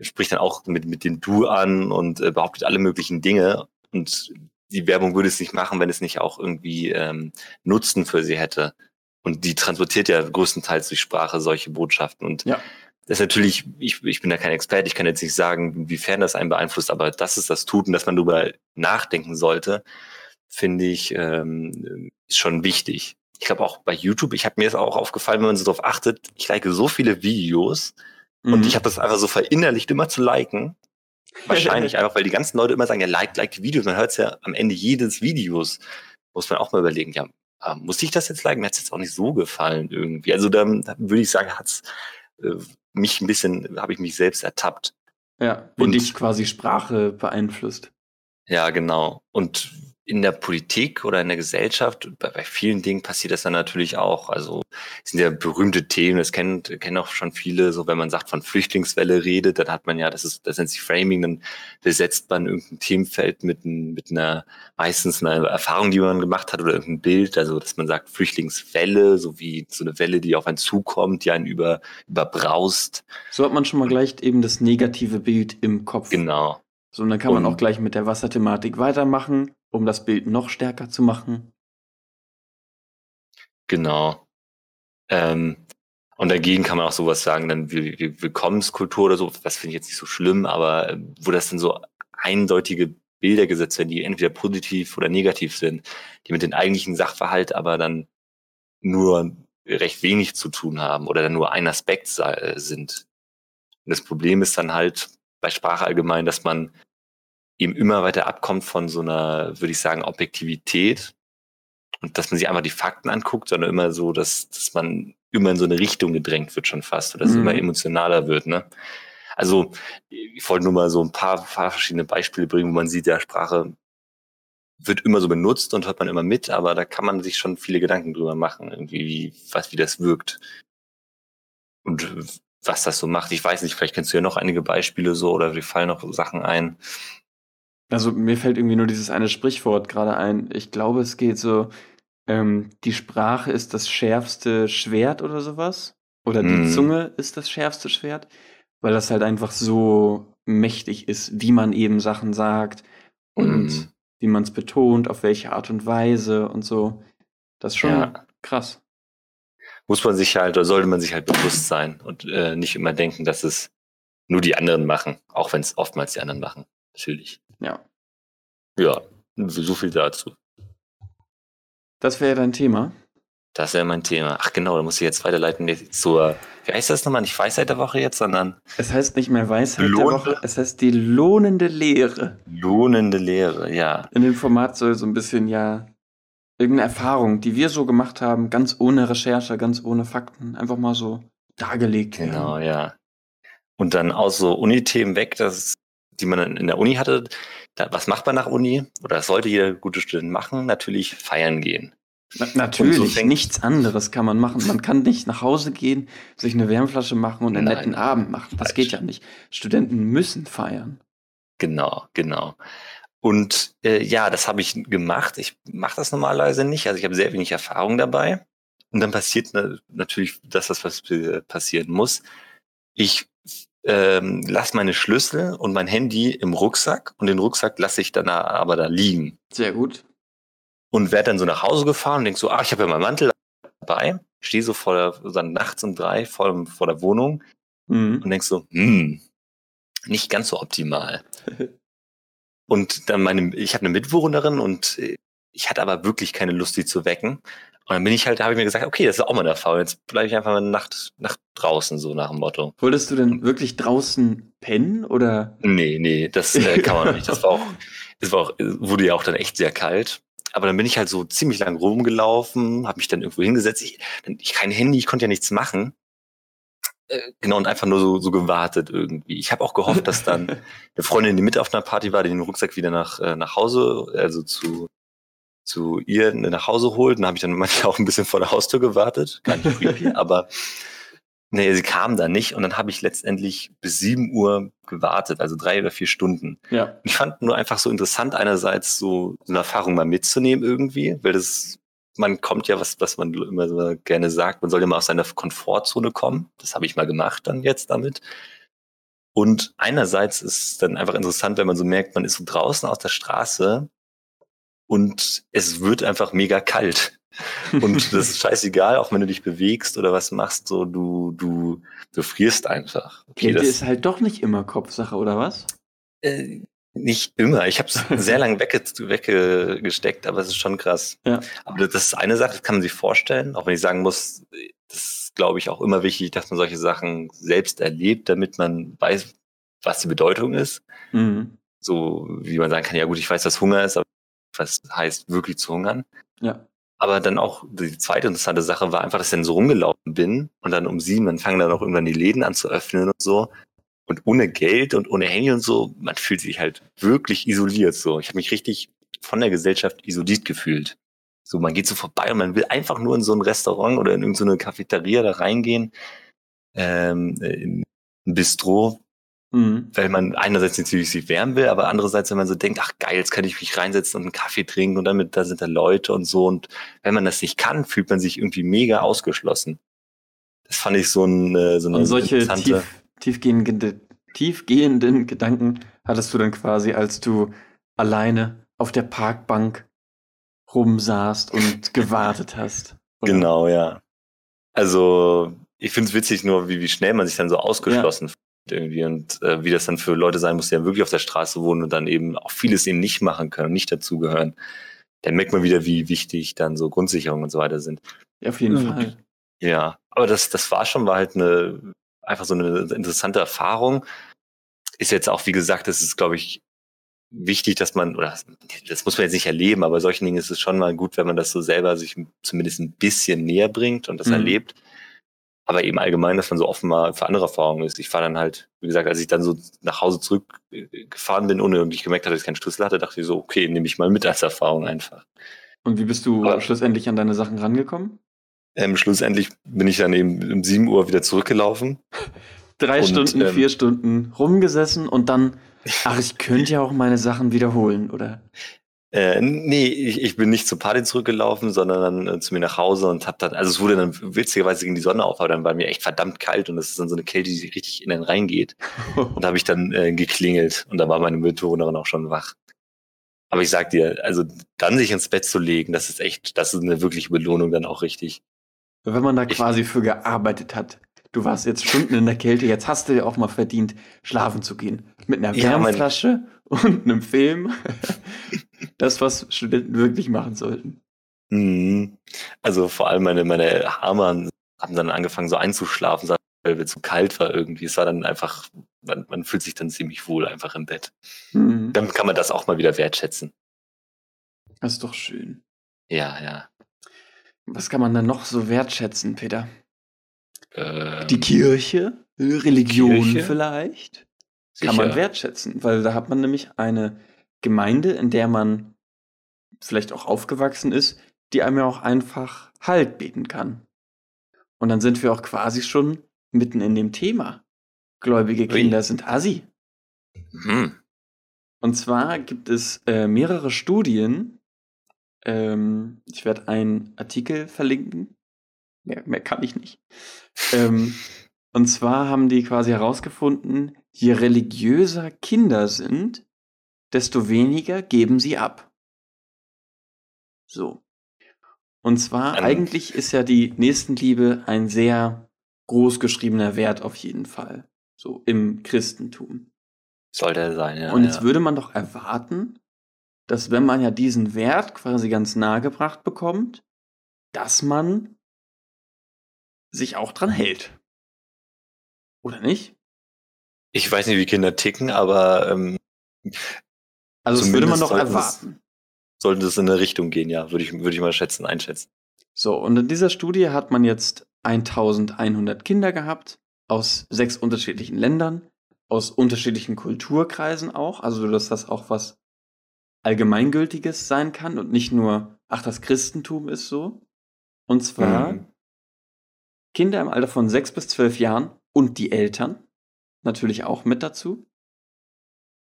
spricht dann auch mit, mit dem Du an und äh, behauptet alle möglichen Dinge. Und die Werbung würde es nicht machen, wenn es nicht auch irgendwie ähm, Nutzen für sie hätte. Und die transportiert ja größtenteils durch Sprache solche Botschaften. Und ja. Das ist natürlich, ich, ich bin da kein Experte, ich kann jetzt nicht sagen, inwiefern das einen beeinflusst, aber dass es das tut und dass man darüber nachdenken sollte, finde ich, ähm, ist schon wichtig. Ich glaube auch bei YouTube, ich habe mir das auch aufgefallen, wenn man so darauf achtet, ich like so viele Videos mhm. und ich habe das einfach so verinnerlicht, immer zu liken. *laughs* Wahrscheinlich einfach, weil die ganzen Leute immer sagen, ja, like, like die Videos. Man hört es ja am Ende jedes Videos. Muss man auch mal überlegen, ja, äh, muss ich das jetzt liken? Mir hat es jetzt auch nicht so gefallen irgendwie. Also da, da würde ich sagen, hat's äh, mich ein bisschen, habe ich mich selbst ertappt. Ja, wie und dich quasi Sprache beeinflusst. Ja, genau. Und in der Politik oder in der Gesellschaft, bei, bei, vielen Dingen passiert das dann natürlich auch. Also sind ja berühmte Themen, das kennen, kennen auch schon viele, so wenn man sagt, von Flüchtlingswelle redet, dann hat man ja, das ist, das nennt sich Framing, dann besetzt man irgendein Themenfeld mit, mit einer, meistens einer Erfahrung, die man gemacht hat oder irgendein Bild, also dass man sagt Flüchtlingswelle, so wie so eine Welle, die auf einen zukommt, die einen über, überbraust. So hat man schon mal gleich eben das negative Bild im Kopf. Genau. So, und dann kann man auch gleich mit der Wasserthematik weitermachen um das Bild noch stärker zu machen. Genau. Ähm, und dagegen kann man auch sowas sagen, dann wie, wie Willkommenskultur oder so, das finde ich jetzt nicht so schlimm, aber äh, wo das dann so eindeutige Bilder gesetzt werden, die entweder positiv oder negativ sind, die mit dem eigentlichen Sachverhalt aber dann nur recht wenig zu tun haben oder dann nur ein Aspekt sind. Und das Problem ist dann halt bei Sprache allgemein, dass man eben immer weiter abkommt von so einer, würde ich sagen, Objektivität und dass man sich einfach die Fakten anguckt, sondern immer so, dass, dass man immer in so eine Richtung gedrängt wird schon fast oder dass mhm. es immer emotionaler wird. Ne? Also ich wollte nur mal so ein paar, paar verschiedene Beispiele bringen, wo man sieht, ja, Sprache wird immer so benutzt und hört man immer mit, aber da kann man sich schon viele Gedanken drüber machen, irgendwie, wie, was, wie das wirkt. Und was das so macht. Ich weiß nicht, vielleicht kennst du ja noch einige Beispiele so oder dir fallen noch Sachen ein. Also mir fällt irgendwie nur dieses eine Sprichwort gerade ein. Ich glaube, es geht so, ähm, die Sprache ist das schärfste Schwert oder sowas. Oder die mm. Zunge ist das schärfste Schwert, weil das halt einfach so mächtig ist, wie man eben Sachen sagt und mm. wie man es betont, auf welche Art und Weise und so. Das ist schon ja. krass. Muss man sich halt, oder sollte man sich halt bewusst sein und äh, nicht immer denken, dass es nur die anderen machen, auch wenn es oftmals die anderen machen. Natürlich. Ja. Ja, so viel dazu. Das wäre dein Thema. Das wäre mein Thema. Ach genau, da muss ich jetzt weiterleiten zur, wie heißt das nochmal? Nicht Weisheit der Woche jetzt, sondern. Es heißt nicht mehr Weisheit der Woche, es heißt die lohnende Lehre. Lohnende Lehre, ja. In dem Format soll so ein bisschen ja irgendeine Erfahrung, die wir so gemacht haben, ganz ohne Recherche, ganz ohne Fakten, einfach mal so dargelegt werden. Genau, ja. Und dann aus so Unithemen weg, das die man in der Uni hatte. Da, was macht man nach Uni? Oder das sollte jeder gute Student machen? Natürlich feiern gehen. Na, natürlich, so nichts anderes kann man machen. Man kann nicht nach Hause gehen, sich eine Wärmflasche machen und einen Nein, netten Abend machen. Das falsch. geht ja nicht. Studenten müssen feiern. Genau, genau. Und äh, ja, das habe ich gemacht. Ich mache das normalerweise nicht. Also ich habe sehr wenig Erfahrung dabei. Und dann passiert natürlich das, was passieren muss. Ich ähm, lasse meine Schlüssel und mein Handy im Rucksack und den Rucksack lasse ich dann aber da liegen. Sehr gut. Und werde dann so nach Hause gefahren und denk so, ah, ich habe ja meinen Mantel dabei, stehe so vor der, dann nachts um drei vor, vor der Wohnung mhm. und denk so, hm, nicht ganz so optimal. *laughs* und dann meine, ich habe eine Mitbewohnerin und äh, ich hatte aber wirklich keine Lust, sie zu wecken. Und dann bin ich halt, habe ich mir gesagt, okay, das ist auch mal der Fall. Jetzt bleibe ich einfach mal Nacht, Nacht draußen, so nach dem Motto. Wolltest du denn wirklich draußen pennen oder? Nee, nee, das äh, kann man nicht. Das war auch, das war auch, wurde ja auch dann echt sehr kalt. Aber dann bin ich halt so ziemlich lang rumgelaufen, habe mich dann irgendwo hingesetzt. Ich, ich kein Handy, ich konnte ja nichts machen. Äh, genau, und einfach nur so, so gewartet irgendwie. Ich habe auch gehofft, dass dann *laughs* eine Freundin, die mit auf einer Party war, die den Rucksack wieder nach, äh, nach Hause, also zu zu ihr nach Hause holt. Dann habe ich dann manchmal *laughs* auch ein bisschen vor der Haustür gewartet. Gar nicht creepy, *laughs* aber nee, sie kam dann nicht und dann habe ich letztendlich bis 7 Uhr gewartet, also drei oder vier Stunden. Ja. Ich fand nur einfach so interessant, einerseits so eine Erfahrung mal mitzunehmen irgendwie, weil das, man kommt ja, was, was man immer so gerne sagt, man soll ja mal aus seiner Komfortzone kommen. Das habe ich mal gemacht dann jetzt damit. Und einerseits ist es dann einfach interessant, wenn man so merkt, man ist so draußen aus der Straße und es wird einfach mega kalt. Und *laughs* das ist scheißegal, auch wenn du dich bewegst oder was machst, so du, du, du frierst einfach. Okay, Kälte ist halt doch nicht immer Kopfsache, oder was? Äh, nicht immer. Ich habe es *laughs* sehr lange wegge weggesteckt, aber es ist schon krass. Ja. Aber das ist eine Sache, das kann man sich vorstellen, auch wenn ich sagen muss, das ist, glaube ich, auch immer wichtig, dass man solche Sachen selbst erlebt, damit man weiß, was die Bedeutung ist. Mhm. So wie man sagen kann, ja gut, ich weiß, was Hunger ist, aber was heißt wirklich zu hungern. Ja. Aber dann auch die zweite interessante Sache war einfach, dass ich dann so rumgelaufen bin und dann um sieben, dann fangen dann auch irgendwann die Läden an zu öffnen und so. Und ohne Geld und ohne Handy und so, man fühlt sich halt wirklich isoliert so. Ich habe mich richtig von der Gesellschaft isoliert gefühlt. So, man geht so vorbei und man will einfach nur in so ein Restaurant oder in irgendeine Cafeteria da reingehen, ähm, in ein Bistro, Mhm. weil man einerseits natürlich sich wärmen will, aber andererseits, wenn man so denkt, ach geil, jetzt kann ich mich reinsetzen und einen Kaffee trinken und dann mit, da sind da Leute und so. Und wenn man das nicht kann, fühlt man sich irgendwie mega ausgeschlossen. Das fand ich so, ein, äh, so eine Und solche tief, tiefgehende, tiefgehenden Gedanken hattest du dann quasi, als du alleine auf der Parkbank rumsaßt und *laughs* gewartet hast. oder? Genau, ja. Also, ich finde es witzig nur, wie, wie schnell man sich dann so ausgeschlossen fühlt irgendwie und äh, wie das dann für Leute sein muss, die ja wirklich auf der Straße wohnen und dann eben auch vieles eben nicht machen können und nicht dazugehören. Dann merkt man wieder, wie wichtig dann so Grundsicherung und so weiter sind. Ja, auf jeden Ja. Fall. Ja, aber das, das war schon, war halt eine, einfach so eine interessante Erfahrung. Ist jetzt auch, wie gesagt, das ist, glaube ich, wichtig, dass man, oder das muss man jetzt nicht erleben, aber solchen Dingen ist es schon mal gut, wenn man das so selber sich zumindest ein bisschen näher bringt und das Mhm. erlebt. Aber eben allgemein, dass man so offen mal für andere Erfahrungen ist. Ich war dann halt, wie gesagt, als ich dann so nach Hause zurückgefahren bin, ohne irgendwie gemerkt hatte, dass ich keinen Schlüssel hatte, dachte ich so, okay, nehme ich mal mit als Erfahrung einfach. Und wie bist du Aber- schlussendlich an deine Sachen rangekommen? Ähm, schlussendlich bin ich dann eben um 7 Uhr wieder zurückgelaufen. *laughs* Drei Und, Stunden, ähm, vier Stunden rumgesessen und dann, *laughs* ach, ich könnte ja auch meine Sachen wiederholen, oder? Äh, nee, ich, ich bin nicht zur Party zurückgelaufen, sondern dann äh, zu mir nach Hause und hab dann, also es wurde dann witzigerweise gegen die Sonne auf, aber dann war mir echt verdammt kalt und das ist dann so eine Kälte, die richtig in den reingeht. *laughs* Und da habe ich dann äh, geklingelt und da war meine Mitbewohnerin auch schon wach. Aber ich sag dir, also dann sich ins Bett zu legen, das ist echt, das ist eine wirkliche Belohnung dann auch richtig. Wenn man da Ich- quasi für gearbeitet hat. Du warst jetzt Stunden in der Kälte, jetzt hast du ja auch mal verdient, schlafen zu gehen. Mit einer Ja, Wärmflasche *laughs* und einem Film. *laughs* das, was Studenten wirklich machen sollten. Mhm. Also vor allem meine, meine Hamer haben dann angefangen so einzuschlafen, weil es zu kalt war irgendwie. Es war dann einfach, man, man fühlt sich dann ziemlich wohl einfach im Bett. Mhm. Dann kann man das auch mal wieder wertschätzen. Das ist doch schön. Ja, ja. Was kann man dann noch so wertschätzen, Peter? Ähm, Die Kirche? Religion Kirche? vielleicht? Sicher. Kann man wertschätzen, weil da hat man nämlich eine Gemeinde, in der man vielleicht auch aufgewachsen ist, die einem ja auch einfach Halt bieten kann. Und dann sind wir auch quasi schon mitten in dem Thema. Gläubige Ui. Kinder sind Assi. Mhm. Und zwar gibt es äh, mehrere Studien. Ähm, ich werde einen Artikel verlinken. Mehr, mehr kann ich nicht. ähm, *laughs* und zwar haben die quasi herausgefunden, je religiöser Kinder sind, desto weniger geben sie ab. So. Und zwar, Ähm. eigentlich ist ja die Nächstenliebe ein sehr groß geschriebener Wert auf jeden Fall. So im Christentum. Sollte er sein, ja. Und jetzt ja. würde man doch erwarten, dass wenn man ja diesen Wert quasi ganz nahe gebracht bekommt, dass man sich auch dran hält. Oder nicht? Ich weiß nicht, wie Kinder ticken, aber ähm, Also das würde man doch sollten es- erwarten. sollte es in eine Richtung gehen, ja, würde ich, würde ich mal schätzen, einschätzen. So, und in dieser Studie hat man jetzt 1100 Kinder gehabt aus sechs unterschiedlichen Ländern, aus unterschiedlichen Kulturkreisen auch, also dass das auch was Allgemeingültiges sein kann und nicht nur ach, das Christentum ist so. Und zwar Mhm. Kinder im Alter von sechs bis zwölf Jahren und die Eltern natürlich auch mit dazu.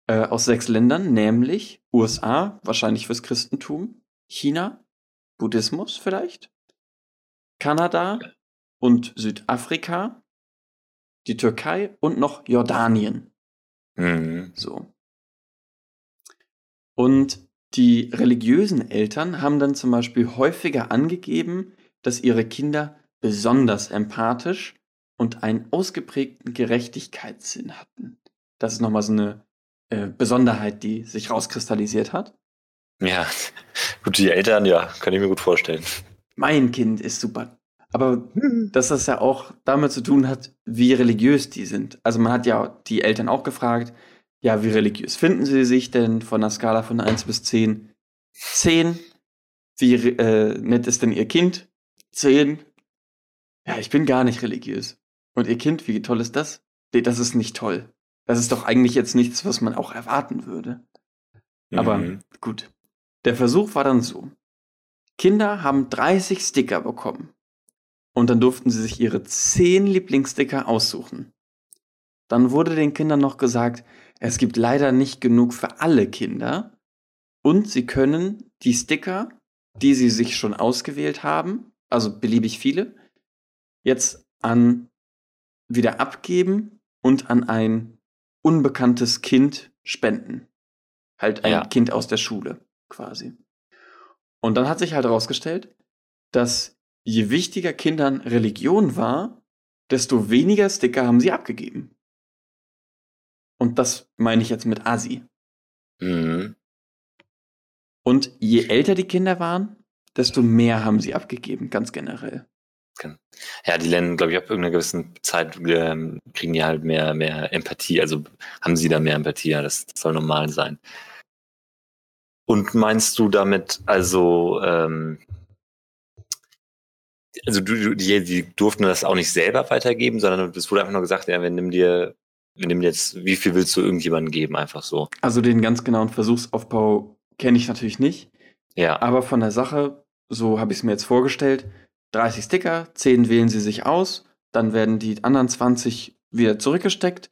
Äh, aus sechs Ländern, nämlich USA, wahrscheinlich fürs Christentum, China, Buddhismus vielleicht, Kanada und Südafrika, die Türkei und noch Jordanien. Mhm. So. Und die religiösen Eltern haben dann zum Beispiel häufiger angegeben, dass ihre Kinder besonders empathisch und einen ausgeprägten Gerechtigkeitssinn hatten. Das ist nochmal so eine äh, Besonderheit, die sich rauskristallisiert hat. Ja, gut, die Eltern, ja, kann ich mir gut vorstellen. Mein Kind ist super. Aber *laughs* dass das ja auch damit zu tun hat, wie religiös die sind. Also man hat ja die Eltern auch gefragt, ja, wie religiös finden sie sich denn von einer Skala von 1 bis 10? 10. Wie äh, nett ist denn ihr Kind? 10. Ja, ich bin gar nicht religiös. Und ihr Kind, wie toll ist das? Nee, das ist nicht toll. Das ist doch eigentlich jetzt nichts, was man auch erwarten würde. Aber Mhm. gut. Der Versuch war dann so. Kinder haben 30 Sticker bekommen. Und dann durften sie sich ihre 10 Lieblingssticker aussuchen. Dann wurde den Kindern noch gesagt, es gibt leider nicht genug für alle Kinder. Und sie können die Sticker, die sie sich schon ausgewählt haben, also beliebig viele, jetzt an wieder abgeben und an ein unbekanntes Kind spenden. Halt ein Ja. Kind aus der Schule quasi. Und dann hat sich halt herausgestellt, dass je wichtiger Kindern Religion war, desto weniger Sticker haben sie abgegeben. Und das meine ich jetzt mit Asi. Mhm. Und je älter die Kinder waren, desto mehr haben sie abgegeben, ganz generell. Ja, die lernen, glaube ich, ab irgendeiner gewissen Zeit ähm, kriegen die halt mehr, mehr Empathie, also haben sie da mehr Empathie, ja, das, das soll normal sein. Und meinst du damit, also, ähm, also du, die, die durften das auch nicht selber weitergeben, sondern es wurde einfach nur gesagt, ja, wir nehmen dir, wir nehmen jetzt, wie viel willst du irgendjemandem geben, einfach so. Also den ganz genauen Versuchsaufbau kenne ich natürlich nicht. Ja, Aber von der Sache, so habe ich es mir jetzt vorgestellt, 30 Sticker, 10 wählen sie sich aus, dann werden die anderen 20 wieder zurückgesteckt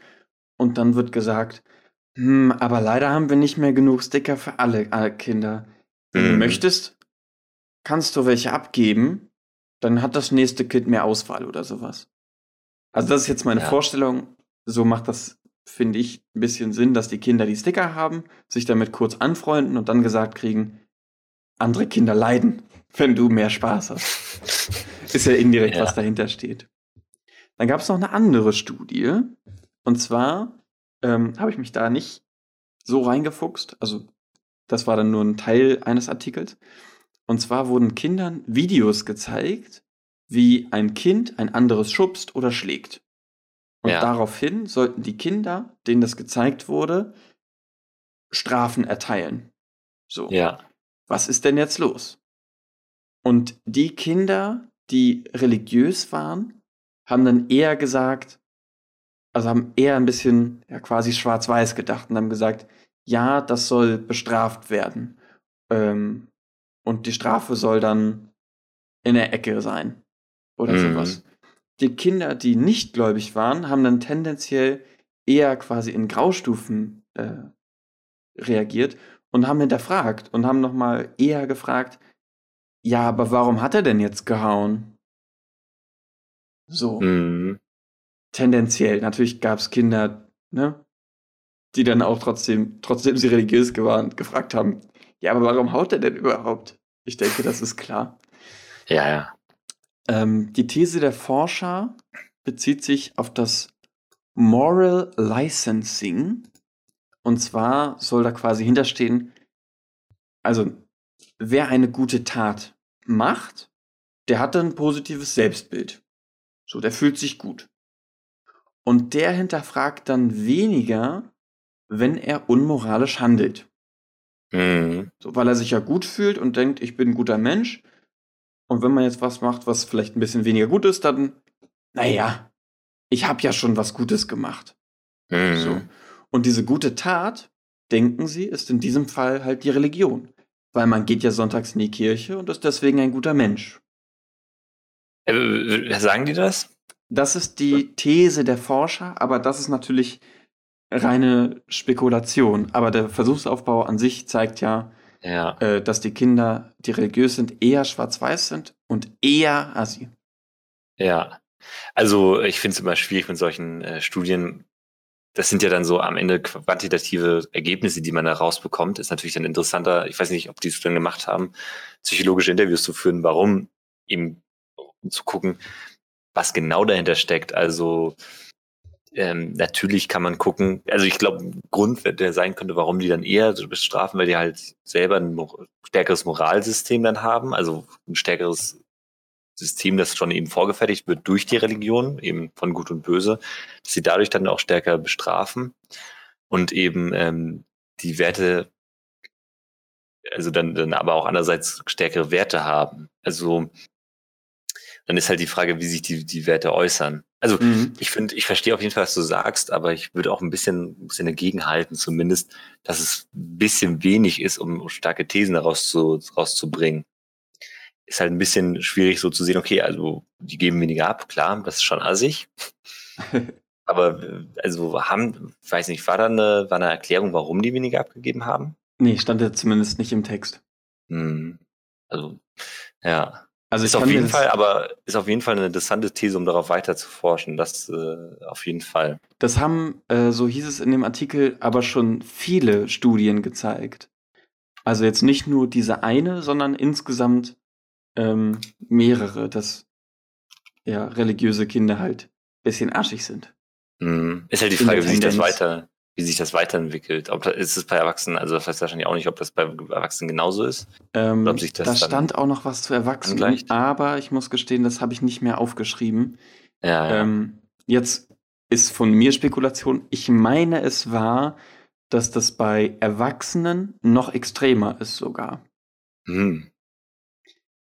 und dann wird gesagt, hm, aber leider haben wir nicht mehr genug Sticker für alle, alle Kinder. Wenn du Mhm. möchtest, kannst du welche abgeben, dann hat das nächste Kind mehr Auswahl oder sowas. Also das ist jetzt meine Ja. Vorstellung. So macht das, finde ich, ein bisschen Sinn, dass die Kinder die Sticker haben, sich damit kurz anfreunden und dann gesagt kriegen, andere Kinder leiden, wenn du mehr Spaß hast. Ist ja indirekt, Ja. was dahinter steht. Dann gab es noch eine andere Studie. Und zwar ähm, habe ich mich da nicht so reingefuchst. Also, das war dann nur ein Teil eines Artikels. Und zwar wurden Kindern Videos gezeigt, wie ein Kind ein anderes schubst oder schlägt. Und Ja. daraufhin sollten die Kinder, denen das gezeigt wurde, Strafen erteilen. So ja, was ist denn jetzt los? Und die Kinder, die religiös waren, haben dann eher gesagt, also haben eher ein bisschen ja, quasi schwarz-weiß gedacht und haben gesagt, ja, das soll bestraft werden. Ähm, und die Strafe soll dann in der Ecke sein. Oder Mhm. sowas. Die Kinder, die nicht gläubig waren, haben dann tendenziell eher quasi in Graustufen äh, reagiert und haben hinterfragt und haben nochmal eher gefragt, ja, aber warum hat er denn jetzt gehauen? So, mhm. tendenziell. Natürlich gab es Kinder, ne, die dann auch trotzdem, trotzdem sie religiös waren, gefragt haben, ja, aber warum haut er denn überhaupt? Ich denke, das ist klar. ja, ja, Ähm, die These der Forscher bezieht sich auf das Moral Licensing. Und zwar soll da quasi hinterstehen, also wer eine gute Tat macht, der hat ein positives Selbstbild. So, der fühlt sich gut. Und der hinterfragt dann weniger, wenn er unmoralisch handelt. mhm. So, weil er sich ja gut fühlt und denkt, ich bin ein guter Mensch. Und wenn man jetzt was macht, was vielleicht ein bisschen weniger gut ist, dann, naja, ich habe ja schon was Gutes gemacht. Mhm. So. Und diese gute Tat, denken sie, ist in diesem Fall halt die Religion. Weil man geht ja sonntags in die Kirche und ist deswegen ein guter Mensch. Äh, sagen die das? Das ist die These der Forscher, aber das ist natürlich reine Spekulation. Aber der Versuchsaufbau an sich zeigt ja, Ja. äh, dass die Kinder, die religiös sind, eher schwarz-weiß sind und eher assi. Ja. Also ich finde es immer schwierig mit solchen äh, Studien. Das sind ja dann so am Ende quantitative Ergebnisse, die man da rausbekommt. Ist natürlich dann interessanter, ich weiß nicht, ob die es dann gemacht haben, psychologische Interviews zu führen, warum eben um zu gucken, was genau dahinter steckt. Also ähm, natürlich kann man gucken, also ich glaube, Grund, der sein könnte, warum die dann eher bestrafen, weil die halt selber ein stärkeres Moralsystem dann haben, also ein stärkeres System, das schon eben vorgefertigt wird durch die Religion, eben von Gut und Böse, dass sie dadurch dann auch stärker bestrafen und eben ähm, die Werte, also dann, dann aber auch andererseits stärkere Werte haben. Also dann ist halt die Frage, wie sich die, die Werte äußern. Also Mhm. ich finde, ich verstehe auf jeden Fall, was du sagst, aber ich würde auch ein bisschen, ein bisschen dagegen halten, zumindest, dass es ein bisschen wenig ist, um starke Thesen daraus zu, rauszubringen. Ist halt ein bisschen schwierig so zu sehen, okay, also die geben weniger ab, klar, das ist schon assig. *laughs* aber also haben, weiß nicht, war da eine, war eine Erklärung, warum die weniger abgegeben haben? nee, stand jetzt zumindest nicht im Text. Hm. Also, ja. Also Ist auf jeden Fall, aber ist auf jeden Fall eine interessante These, um darauf weiter zu forschen. Das äh, auf jeden Fall. Das haben, äh, so hieß es in dem Artikel, aber schon viele Studien gezeigt. Also jetzt nicht nur diese eine, sondern insgesamt ähm, mehrere, dass ja, religiöse Kinder halt ein bisschen arschig sind. Mhm. Ist halt die Frage, wie sich das weiter, wie sich das weiterentwickelt. Ob das, ist es bei Erwachsenen, also das weiß wahrscheinlich auch nicht, ob das bei Erwachsenen genauso ist. Ähm, ob sich das da stand auch noch was zu Erwachsenen, angleicht. aber ich muss gestehen, das habe ich nicht mehr aufgeschrieben. Ja, ja. Ähm, jetzt ist von mir Spekulation. Ich meine, es war, dass das bei Erwachsenen noch extremer ist sogar. Hm.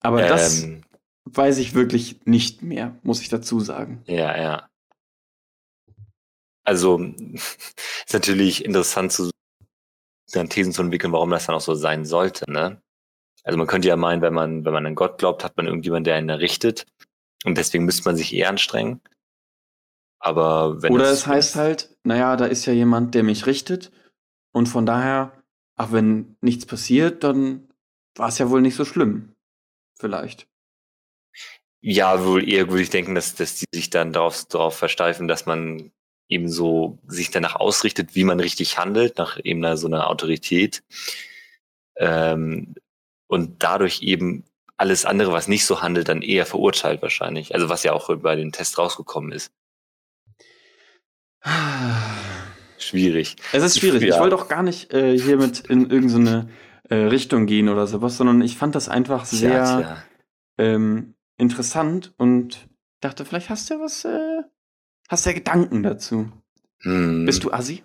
Aber das Ähm, weiß ich wirklich nicht mehr, muss ich dazu sagen. ja, ja. Also *laughs* ist natürlich interessant zu dann Thesen zu entwickeln, warum das dann auch so sein sollte, ne? Also man könnte ja meinen, wenn man, wenn man an Gott glaubt, hat man irgendjemanden, der einen errichtet. Und deswegen müsste man sich eher anstrengen. Aber wenn Oder das, es heißt halt, naja, da ist ja jemand, der mich richtet. Und von daher, ach, wenn nichts passiert, dann war es ja wohl nicht so schlimm. Vielleicht. Ja, wohl eher würde ich denken, dass, dass die sich dann darauf, darauf versteifen, dass man eben so sich danach ausrichtet, wie man richtig handelt, nach eben einer, so einer Autorität. Ähm, und dadurch eben alles andere, was nicht so handelt, dann eher verurteilt wahrscheinlich. Also was ja auch bei den Tests rausgekommen ist. *sighs* Schwierig. Es ist schwierig. Ich Ja. wollte auch gar nicht äh, hiermit in irgendeine äh, Richtung gehen oder sowas, sondern ich fand das einfach sehr Tja, tja. Ähm, interessant und dachte, vielleicht hast du ja was, äh, hast du ja Gedanken dazu. Hm. Bist du Assi?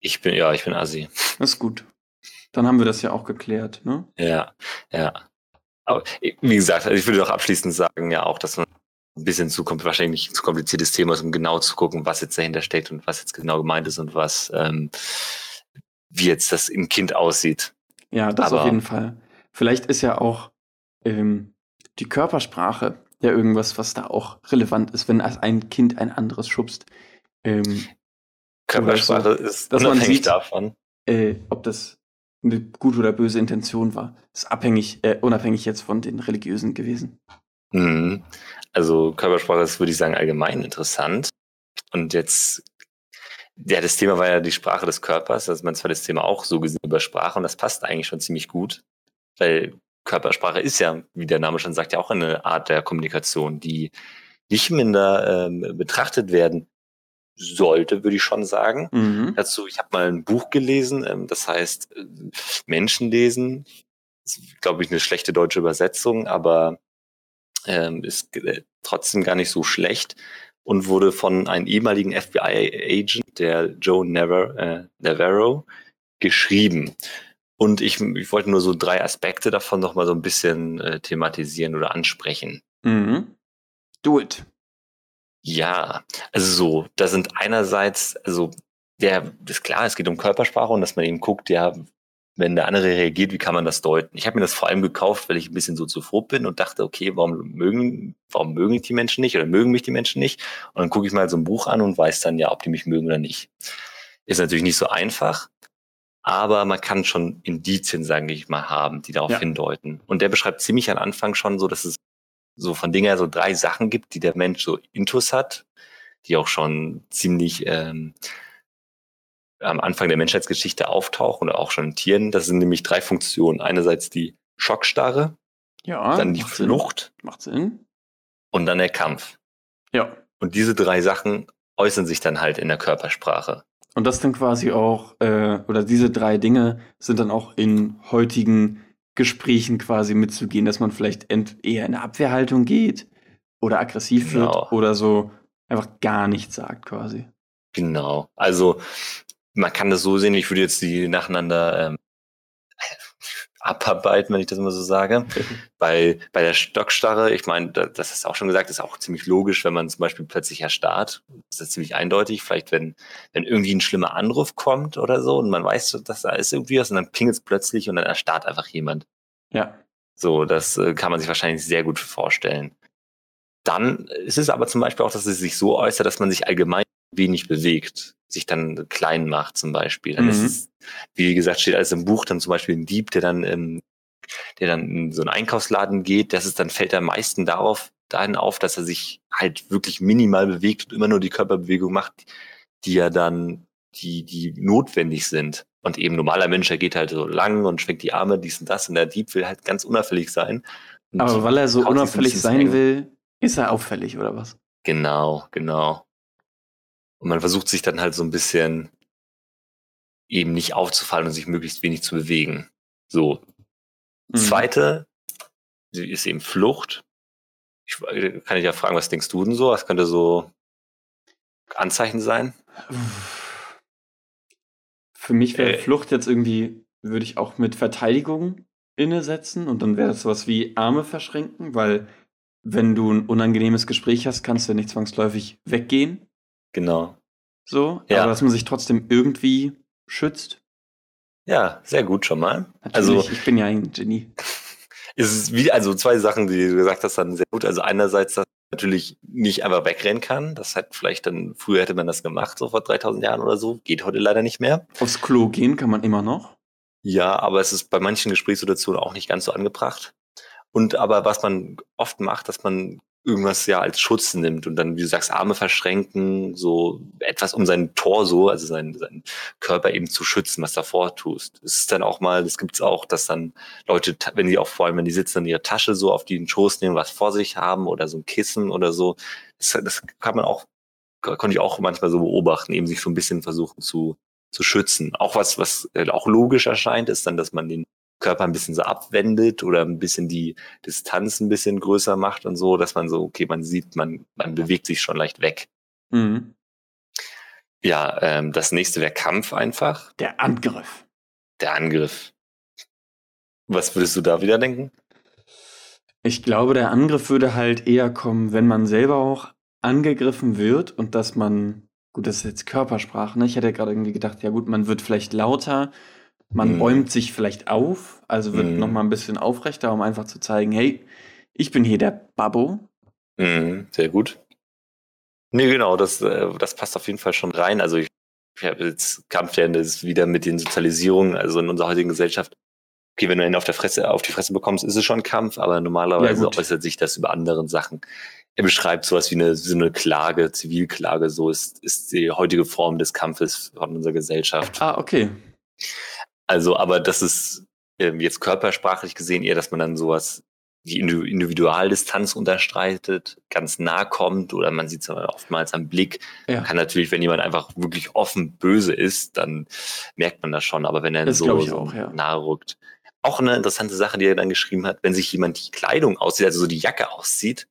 Ich bin, ja, ich bin Assi. Das ist gut. Dann haben wir das ja auch geklärt, ne? Ja, ja. Aber wie gesagt, also ich würde doch abschließend sagen, ja auch, dass man ein bisschen zu wahrscheinlich ein zu kompliziertes Thema ist, um genau zu gucken, was jetzt dahinter steckt und was jetzt genau gemeint ist und was ähm, wie jetzt das im Kind aussieht. Ja, das Aber- auf jeden Fall. Vielleicht ist ja auch ähm, die Körpersprache ja irgendwas, was da auch relevant ist, wenn ein Kind ein anderes schubst. Ähm, Körpersprache ist dass man unabhängig sieht- davon. äh, ob das eine gute oder böse Intention war. Ist abhängig, äh, unabhängig jetzt von den Religiösen gewesen. Mhm. Also Körpersprache ist, würde ich sagen, allgemein interessant. Und jetzt, ja, das Thema war ja die Sprache des Körpers. Also man zwar das Thema auch so gesehen über Sprache und das passt eigentlich schon ziemlich gut, weil Körpersprache ist ja, wie der Name schon sagt, ja auch eine Art der Kommunikation, die nicht minder ähm, betrachtet werden sollte, würde ich schon sagen. Mhm. Dazu, ich habe mal ein Buch gelesen, ähm, das heißt äh, Menschen lesen. Das ist, glaube ich, eine schlechte deutsche Übersetzung, aber ähm, ist äh, trotzdem gar nicht so schlecht und wurde von einem ehemaligen FBI-Agent, der Joe Navar äh, Navarro, geschrieben. Und ich, ich wollte nur so drei Aspekte davon noch mal so ein bisschen äh, thematisieren oder ansprechen. Mhm. Do it. Ja, also so, da sind einerseits, also der, ist klar, es geht um Körpersprache und dass man eben guckt, ja, wenn der andere reagiert, wie kann man das deuten? Ich habe mir das vor allem gekauft, weil ich ein bisschen soziophob bin und dachte, okay, warum mögen, warum mögen die Menschen nicht oder mögen mich die Menschen nicht? Und dann gucke ich mal so ein Buch an und weiß dann ja, ob die mich mögen oder nicht. Ist natürlich nicht so einfach, aber man kann schon Indizien, sage ich mal, haben, die darauf ja. hindeuten. Und der beschreibt ziemlich am Anfang schon so, dass es so von Dingen her so drei Sachen gibt, die der Mensch so intus hat, die auch schon ziemlich ähm, am Anfang der Menschheitsgeschichte auftauchen oder auch schon in Tieren. Das sind nämlich drei Funktionen. Einerseits die Schockstarre, ja, dann die Flucht Sinn. macht Sinn und dann der Kampf. Ja. Und diese drei Sachen äußern sich dann halt in der Körpersprache. Und das dann quasi auch, äh, oder diese drei Dinge sind dann auch in heutigen Gesprächen quasi mitzugehen, dass man vielleicht eher in eine Abwehrhaltung geht oder aggressiv genau. wird oder so einfach gar nichts sagt quasi. Genau. Also man kann das so sehen, ich würde jetzt die nacheinander ähm, abarbeiten, wenn ich das mal so sage. *laughs* bei, bei der Stockstarre, ich meine, das ist auch schon gesagt, ist auch ziemlich logisch, wenn man zum Beispiel plötzlich erstarrt. Das ist ziemlich eindeutig. Vielleicht, wenn, wenn irgendwie ein schlimmer Anruf kommt oder so und man weiß, dass da ist irgendwie was und dann pingelt es plötzlich und dann erstarrt einfach jemand. Ja. So, das äh, kann man sich wahrscheinlich sehr gut vorstellen. Dann ist es aber zum Beispiel auch, dass es sich so äußert, dass man sich allgemein wenig bewegt, sich dann klein macht zum Beispiel. Dann mhm. ist es, wie gesagt, steht alles im Buch, dann zum Beispiel ein Dieb, der dann, ähm, der dann in so einen Einkaufsladen geht, das ist dann fällt er am meisten darauf, dahin auf, dass er sich halt wirklich minimal bewegt und immer nur die Körperbewegung macht, die ja dann, die, die notwendig sind. Und eben normaler Mensch, der geht halt so lang und schwenkt die Arme, dies und das, und der Dieb will halt ganz unauffällig sein. Aber weil er so unauffällig sein will, ist er auffällig, oder was? Genau, genau. Und man versucht sich dann halt so ein bisschen eben nicht aufzufallen und sich möglichst wenig zu bewegen. So. Mhm. Zweite ist eben Flucht. Ich äh, kann dich ja fragen, was denkst du denn so? Was könnte so Anzeichen sein? Für mich wäre äh, Flucht jetzt irgendwie, würde ich auch mit Verteidigung innesetzen und dann wäre das sowas wie Arme verschränken, weil wenn du ein unangenehmes Gespräch hast, kannst du ja nicht zwangsläufig weggehen. Genau. So, ja. aber dass man sich trotzdem irgendwie schützt. Ja, sehr gut schon mal. Natürlich, also ich bin ja ein Genie. *laughs* Ist es wie, also zwei Sachen, die du gesagt hast, dann sehr gut. Also einerseits, dass man natürlich nicht einfach wegrennen kann. Das hat vielleicht dann, früher hätte man das gemacht, so vor 3000 Jahren oder so. Geht heute leider nicht mehr. Aufs Klo gehen kann man immer noch. Ja, aber es ist bei manchen Gesprächssituationen auch nicht ganz so angebracht. Und aber was man oft macht, dass man irgendwas ja als Schutz nimmt und dann, wie du sagst, Arme verschränken, so etwas um seinen Torso, also seinen, seinen Körper eben zu schützen, was davor tust. Es ist dann auch mal, das gibt's auch, dass dann Leute, wenn die auch vor allem, wenn die sitzen, ihre Tasche so auf den Schoß nehmen, was vor sich haben oder so ein Kissen oder so. Das, das kann man auch, konnte ich auch manchmal so beobachten, eben sich so ein bisschen versuchen zu, zu schützen. Auch was, was äh, auch logisch erscheint, ist dann, dass man den Körper ein bisschen so abwendet oder ein bisschen die Distanz ein bisschen größer macht und so, dass man so, okay, man sieht, man, man bewegt sich schon leicht weg. Mhm. Ja, ähm, das nächste wäre Kampf einfach. Der Angriff. Der Angriff. Was würdest du da wieder denken? Ich glaube, der Angriff würde halt eher kommen, wenn man selber auch angegriffen wird und dass man, gut, das ist jetzt Körpersprache, ne? Ich hätte gerade irgendwie gedacht, ja gut, man wird vielleicht lauter, man mhm. bäumt sich vielleicht auf, also wird mhm. nochmal ein bisschen aufrechter, um einfach zu zeigen, hey, ich bin hier der Babbo. Mhm, sehr gut. Nee, genau, das, äh, das passt auf jeden Fall schon rein. Also ich, ich habe jetzt Kampf ja das wieder mit den Sozialisierungen, also in unserer heutigen Gesellschaft. Okay, wenn du einen auf der Fresse, auf die Fresse bekommst, ist es schon ein Kampf, aber normalerweise ja, äußert sich das über anderen Sachen. Er beschreibt sowas wie eine, so eine Klage, Zivilklage, so ist, ist die heutige Form des Kampfes von unserer Gesellschaft. Ah, okay. Also, aber das ist ähm, jetzt körpersprachlich gesehen eher, dass man dann sowas die Individualdistanz unterstreitet, ganz nah kommt oder man sieht es oftmals am Blick. Ja. Kann natürlich, wenn jemand einfach wirklich offen böse ist, dann merkt man das schon. Aber wenn er das so, so auch, ja. nahe rückt. Auch eine interessante Sache, die er dann geschrieben hat, wenn sich jemand die Kleidung aussieht, also so die Jacke auszieht,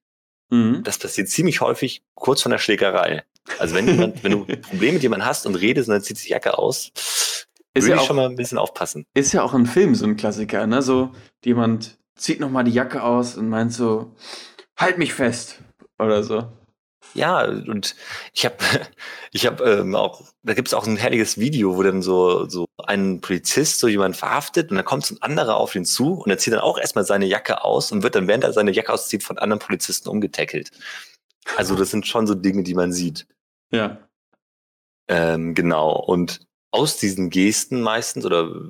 mhm. das passiert ziemlich häufig kurz von der Schlägerei. Also wenn jemand, wenn du Probleme mit jemandem hast und redest und dann zieht sich die Jacke aus, ist Würde ja ich auch, schon mal ein bisschen aufpassen. Ist ja auch im Film so ein Klassiker, ne? So, jemand zieht nochmal die Jacke aus und meint so, halt mich fest oder so. Ja, und ich habe *laughs* ich hab, ähm, auch, da gibt es auch ein herrliches Video, wo dann so, so ein Polizist so jemand verhaftet und dann kommt so ein anderer auf ihn zu und er zieht dann auch erstmal seine Jacke aus und wird dann, während er seine Jacke auszieht, von anderen Polizisten umgetackelt. Also das sind schon so Dinge, die man sieht. Ja. Ähm, genau. Und aus diesen Gesten meistens, oder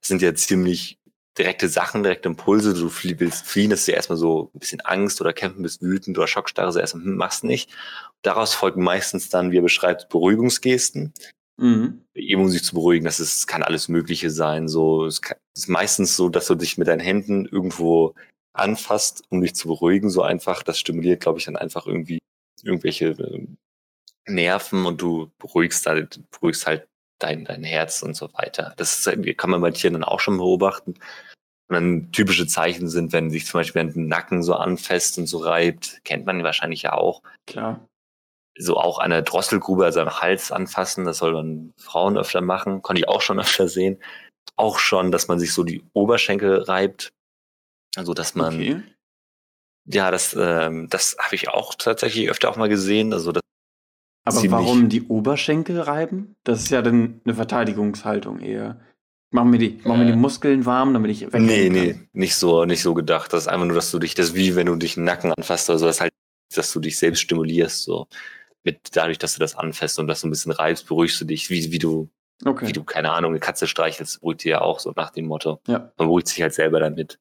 sind ja ziemlich direkte Sachen, direkte Impulse, du willst fliehen, das ist ja erstmal so ein bisschen Angst oder kämpfen, bist wütend oder Schockstarre, so erstmal, hm, machst nicht. Daraus folgen meistens dann, wie er beschreibt, Beruhigungsgesten. Mhm. Eben um sich zu beruhigen, das ist, kann alles Mögliche sein. So, es kann, ist meistens so, dass du dich mit deinen Händen irgendwo anfasst, um dich zu beruhigen, so einfach. Das stimuliert, glaube ich, dann einfach irgendwie irgendwelche äh, Nerven und du beruhigst, halt, beruhigst halt dein, dein Herz und so weiter. Das ist, kann man bei Tieren dann auch schon beobachten. Und dann typische Zeichen sind, wenn sich zum Beispiel den Nacken so anfasst und so reibt, kennt man wahrscheinlich ja auch. Klar. So auch an der Drosselgrube, also am Hals anfassen, das soll man Frauen öfter machen, konnte ich auch schon *laughs* öfter sehen. Auch schon, dass man sich so die Oberschenkel reibt. Also dass man Okay. ja, das, ähm, das habe ich auch tatsächlich öfter auch mal gesehen. Also das Aber ziemlich- warum die Oberschenkel reiben? Das ist ja dann eine Verteidigungshaltung eher. Mach mir die, mach mir die Äh. Muskeln warm, damit ich wegrennen Nee, kann. nee, nicht so, nicht so gedacht. Das ist einfach nur, dass du dich, das ist wie wenn du dich Nacken anfasst oder so, das ist halt, dass du dich selbst stimulierst, so. Mit, dadurch, dass du das anfasst und dass du ein bisschen reibst, beruhigst du dich, wie, wie du, Okay. wie du, keine Ahnung, eine Katze streichelst, beruhigt die ja auch so nach dem Motto. Ja. Man beruhigt sich halt selber damit.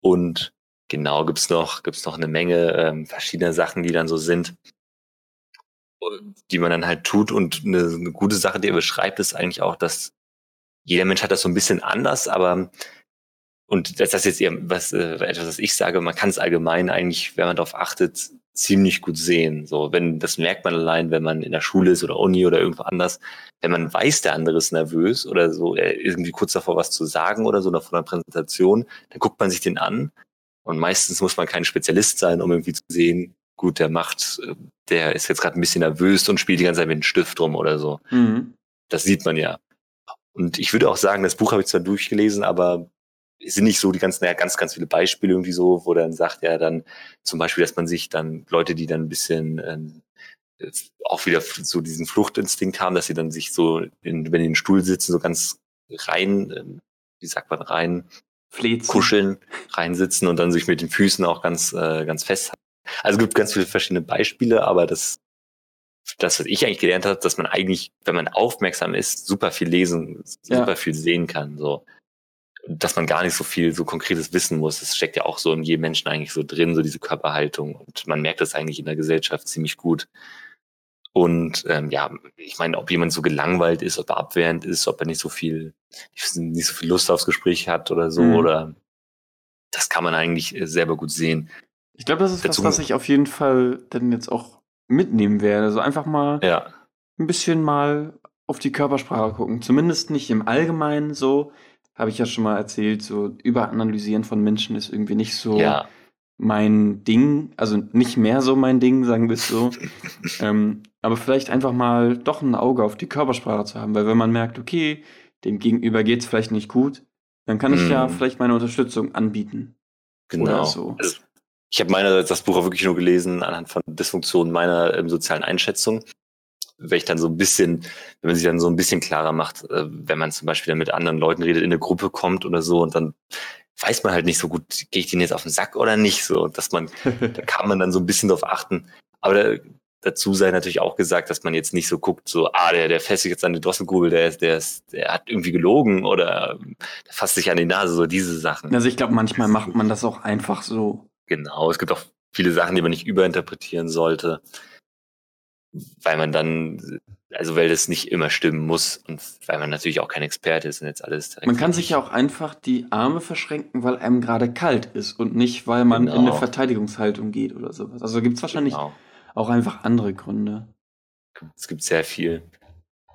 Und genau, gibt's noch, gibt's noch eine Menge ähm, verschiedener Sachen, die dann so sind, die man dann halt tut. Und eine, eine gute Sache, die er beschreibt, ist eigentlich auch, dass jeder Mensch hat das so ein bisschen anders, aber und das ist jetzt eher was, äh, etwas, was ich sage, man kann es allgemein eigentlich, wenn man darauf achtet, ziemlich gut sehen. So, wenn, das merkt man allein, wenn man in der Schule ist oder Uni oder irgendwo anders, wenn man weiß, der andere ist nervös oder so, ist irgendwie kurz davor, was zu sagen oder so, oder vor einer Präsentation, dann guckt man sich den an. Und meistens muss man kein Spezialist sein, um irgendwie zu sehen, gut, der macht, äh, der ist jetzt gerade ein bisschen nervös und spielt die ganze Zeit mit dem Stift rum oder so. Mhm. Das sieht man ja. Und ich würde auch sagen, das Buch habe ich zwar durchgelesen, aber es sind nicht so die ganzen, ja, ganz, ganz viele Beispiele irgendwie so, wo dann sagt er dann zum Beispiel, dass man sich dann Leute, die dann ein bisschen ähm, auch wieder so diesen Fluchtinstinkt haben, dass sie dann sich so, in, wenn die in den Stuhl sitzen, so ganz rein, ähm, wie sagt man, rein Flezen. kuscheln, reinsitzen und dann sich mit den Füßen auch ganz, äh, ganz festhalten. Also es gibt ganz viele verschiedene Beispiele, aber das, das, was ich eigentlich gelernt habe, dass man eigentlich, wenn man aufmerksam ist, super viel lesen, Ja. super viel sehen kann, so. Dass man gar nicht so viel so konkretes wissen muss. Das steckt ja auch so in jedem Menschen eigentlich so drin, so diese Körperhaltung. Und man merkt das eigentlich in der Gesellschaft ziemlich gut. Und ähm, ja, ich meine, ob jemand so gelangweilt ist, ob er abwehrend ist, ob er nicht so viel, nicht so viel Lust aufs Gespräch hat oder so, Mhm. oder das kann man eigentlich äh, selber gut sehen. Ich glaube, das ist was, was ich auf jeden Fall dann jetzt auch mitnehmen werde. Also einfach mal Ja, ein bisschen mal auf die Körpersprache gucken. Zumindest nicht im Allgemeinen so. Habe ich ja schon mal erzählt, so Überanalysieren von Menschen ist irgendwie nicht so ja, mein Ding. Also nicht mehr so mein Ding, sagen wir es so. *laughs* ähm, aber vielleicht einfach mal doch ein Auge auf die Körpersprache zu haben. Weil wenn man merkt, okay, dem Gegenüber geht es vielleicht nicht gut, dann kann ich ja Mhm. vielleicht meine Unterstützung anbieten. genau. Oder so. Also, ich habe meinerseits das Buch auch wirklich nur gelesen anhand von Dysfunktionen meiner ähm, sozialen Einschätzung. Wenn ich dann so ein bisschen, wenn man sich dann so ein bisschen klarer macht, äh, wenn man zum Beispiel dann mit anderen Leuten redet, in eine Gruppe kommt oder so und dann weiß man halt nicht so gut, gehe ich denen jetzt auf den Sack oder nicht so, dass man *laughs* da kann man dann so ein bisschen drauf achten. Aber da, dazu sei natürlich auch gesagt, dass man jetzt nicht so guckt, so, ah, der, der sich jetzt an die Drosselgrube, der, ist- der, ist, der hat irgendwie gelogen oder der fasst sich an die Nase, so diese Sachen. Also ich glaube, manchmal macht man das auch einfach so. Genau, es gibt auch viele Sachen, die man nicht überinterpretieren sollte, weil man dann, also weil das nicht immer stimmen muss und weil man natürlich auch kein Experte ist und jetzt alles. Man kann sich ja auch einfach die Arme verschränken, weil einem gerade kalt ist und nicht, weil man in eine Genau. Verteidigungshaltung geht oder sowas. Also gibt es wahrscheinlich Genau. auch einfach andere Gründe. Es gibt sehr viel.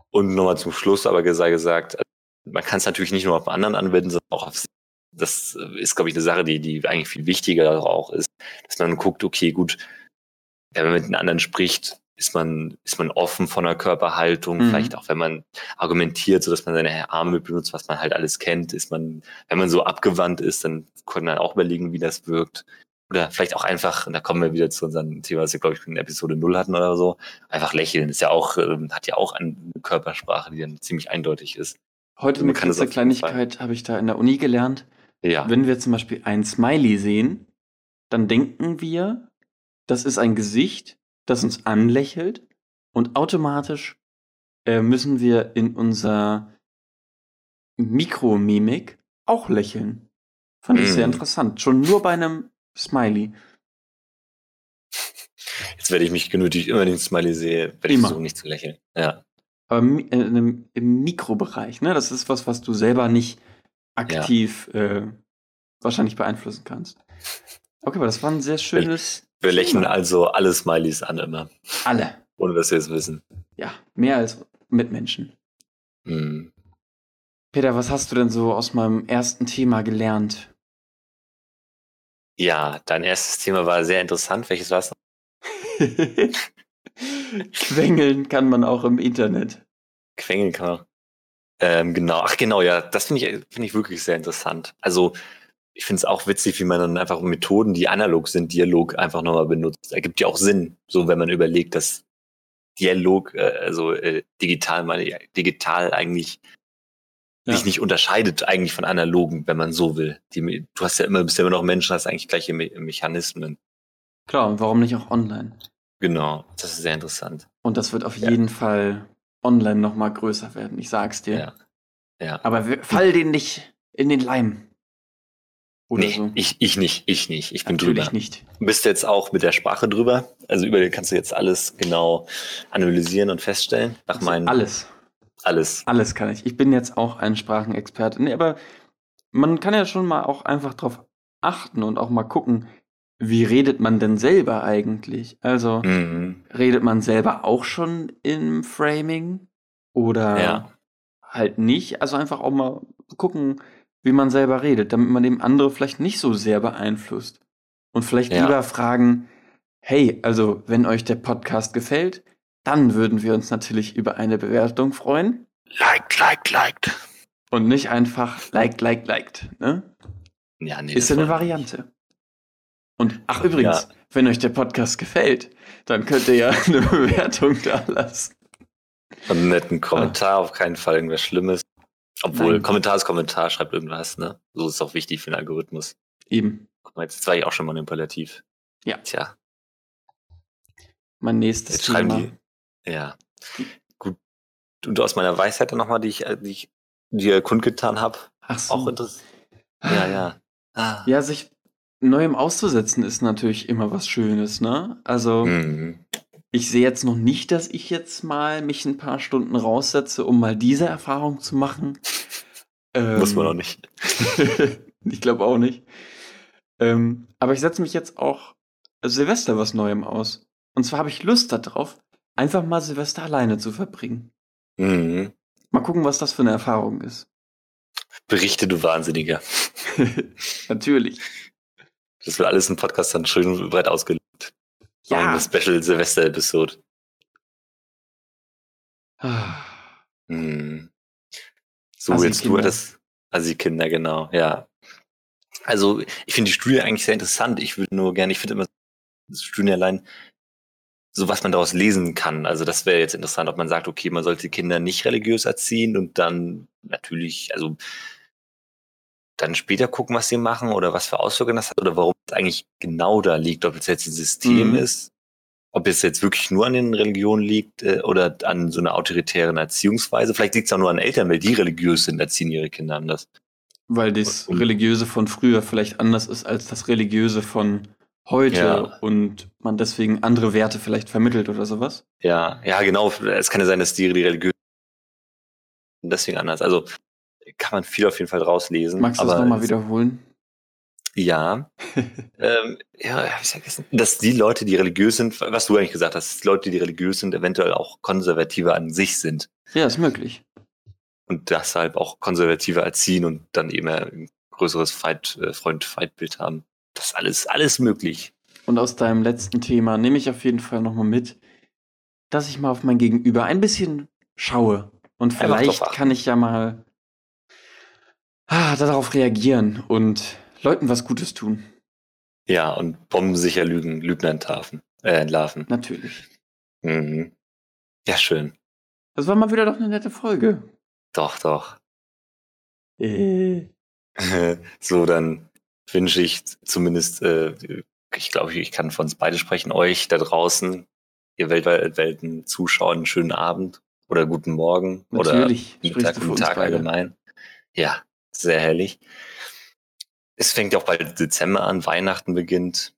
Und nochmal zum Schluss aber sei gesagt, also man kann es natürlich nicht nur auf anderen anwenden, sondern auch auf sich. Das ist, glaube ich, eine Sache, die, die eigentlich viel wichtiger auch ist, dass man guckt, okay, gut, wenn man mit den anderen spricht, ist man, ist man offen von der Körperhaltung, Mhm. vielleicht auch wenn man argumentiert, so dass man seine Arme benutzt, was man halt alles kennt, ist man, wenn man so abgewandt ist, dann kann man auch überlegen, wie das wirkt. Oder vielleicht auch einfach, und da kommen wir wieder zu unserem Thema, was wir, glaube ich, in Episode 0 hatten oder so, einfach lächeln. Ist ja auch, ähm, hat ja auch eine Körpersprache, die dann ziemlich eindeutig ist. Heute eine kleine Kleinigkeit habe ich da in der Uni gelernt. Ja. Wenn wir zum Beispiel ein Smiley sehen, dann denken wir, das ist ein Gesicht, das uns anlächelt und automatisch äh, müssen wir in unser Mikromimik auch lächeln. Fand ich sehr Mm. interessant. Schon nur bei einem Smiley. Jetzt werde ich mich genötigt, immer den Smiley sehe, werde ich versuchen, nicht zu lächeln. Ja. Aber äh, einem- im Mikrobereich, ne? Das ist was, was du selber nicht aktiv äh, wahrscheinlich beeinflussen kannst. Okay, aber das war ein sehr schönes. Wir lächeln Thema. also alle Smileys an immer, Alle. ohne dass wir es wissen. Ja, mehr als Mitmenschen. Hm. Peter, was hast du denn so aus meinem ersten Thema gelernt? Ja, dein erstes Thema war sehr interessant. Welches war es? *laughs* Quengeln kann man auch im Internet. Quengeln kann man. Ähm, genau, ach genau, ja, das finde ich, finde ich wirklich sehr interessant. Also, ich finde es auch witzig, wie man dann einfach Methoden, die analog sind, Dialog einfach nochmal benutzt. Ergibt ja auch Sinn, so wenn man überlegt, dass Dialog, äh, also äh, digital, meine, digital eigentlich Ja. sich nicht unterscheidet eigentlich von analogen, wenn man so will. Die, du hast ja immer, bist ja immer noch Menschen, hast eigentlich gleiche Me Mechanismen. Klar, und warum nicht auch online? Genau, das ist sehr interessant. Und das wird auf Ja. jeden Fall online noch mal größer werden, ich sag's dir. Ja. Ja. Aber fall den nicht in den Leim. Oder nee, so. ich, ich nicht, ich nicht. Ich bin Natürlich drüber. nicht. Du bist jetzt auch mit der Sprache drüber. Also über den kannst du jetzt alles genau analysieren und feststellen. Nach Also meinen alles. alles. Alles kann ich. Ich bin jetzt auch ein Sprachenexperte. Nee, aber man kann ja schon mal auch einfach drauf achten und auch mal gucken, wie redet man denn selber eigentlich? Also, Mhm. redet man selber auch schon im Framing oder Ja. halt nicht? Also einfach auch mal gucken, wie man selber redet, damit man dem andere vielleicht nicht so sehr beeinflusst. Und vielleicht Ja. lieber fragen, hey, also wenn euch der Podcast gefällt, dann würden wir uns natürlich über eine Bewertung freuen Liked, liked, liked. und nicht einfach liked, liked, liked. Ne? Ja, nee. Ist ja eine Variante. Und ach übrigens, Ja. wenn euch der Podcast gefällt, dann könnt ihr ja *laughs* eine Bewertung da lassen. Und einen netten Kommentar, auf keinen Fall irgendwas Schlimmes. Obwohl, Nein. Kommentar ist Kommentar, schreibt irgendwas, ne? So ist es auch wichtig für den Algorithmus. Eben. Guck mal, jetzt war ich auch schon manipulativ. Ja. Tja, Mein nächstes jetzt schreiben Thema. die. Ja. Gut. Und aus meiner Weisheit dann nochmal, die ich, äh, die ich dir kundgetan habe, Ach so. auch interessant. Ja, ja. Ah. Ja, sich Neuem auszusetzen ist natürlich immer was Schönes, ne? Also, Mhm. ich sehe jetzt noch nicht, dass ich jetzt mal mich ein paar Stunden raussetze, um mal diese Erfahrung zu machen. Muss man Ähm, auch nicht. *laughs* ich glaube auch nicht. Ähm, aber ich setze mich jetzt auch Silvester was Neuem aus. Und zwar habe ich Lust darauf, einfach mal Silvester alleine zu verbringen. Mhm. Mal gucken, was das für eine Erfahrung ist. Berichte, du Wahnsinniger. *laughs* Natürlich. Das wird alles im Podcast dann schön breit ausgelegt. Ja. Eine Special Silvester-Episode. Ah, Hm. So, Also jetzt du hattest. Also die Kinder, genau, ja. Also, ich finde die Studie eigentlich sehr interessant. Ich würde nur gerne, ich finde immer das Studien allein, so was man daraus lesen kann. Also, das wäre jetzt interessant, ob man sagt, okay, man sollte die Kinder nicht religiös erziehen und dann natürlich, also dann später gucken, was sie machen oder was für Auswirkungen das hat oder warum es eigentlich genau da liegt, ob es jetzt ein System Mhm. ist, ob es jetzt wirklich nur an den Religionen liegt äh, oder an so einer autoritären Erziehungsweise. Vielleicht liegt es auch nur an Eltern, weil die religiös sind, erziehen ihre Kinder anders. weil das Religiöse von früher vielleicht anders ist als das Religiöse von heute Ja. und man deswegen andere Werte vielleicht vermittelt oder sowas. Ja, ja, genau. Es kann ja sein, dass die, die religiös sind deswegen anders. Also kann man viel auf jeden Fall draus lesen. Magst du das nochmal wiederholen? Ja. *laughs* ähm, ja, hab ich vergessen. Dass die Leute, die religiös sind, was du eigentlich gesagt hast, dass die Leute, die religiös sind, eventuell auch konservativer an sich sind. Ja, ist möglich. Und deshalb auch konservativer erziehen und dann eben ein größeres Fight, äh, Freund-Fight-Bild haben. Das ist alles, alles möglich. Und aus deinem letzten Thema nehme ich auf jeden Fall nochmal mit, dass ich mal auf mein Gegenüber ein bisschen schaue. Und vielleicht kann ich ja mal ah, darauf reagieren und Leuten was Gutes tun. Ja, und bombensicher Lügen, Lügner entlarven. Äh, entlarven. Natürlich. Mhm. Ja, schön. Das war mal wieder doch eine nette Folge. Doch, doch. Äh. *laughs* so, dann wünsche ich zumindest, äh, ich glaube, ich kann von uns beide sprechen, euch da draußen, ihr weltweit Welten Zuschauer, einen schönen Abend oder guten Morgen Natürlich oder Mittag, guten Tag allgemein. Ja, sehr herrlich. Es fängt ja auch bald Dezember an, Weihnachten beginnt.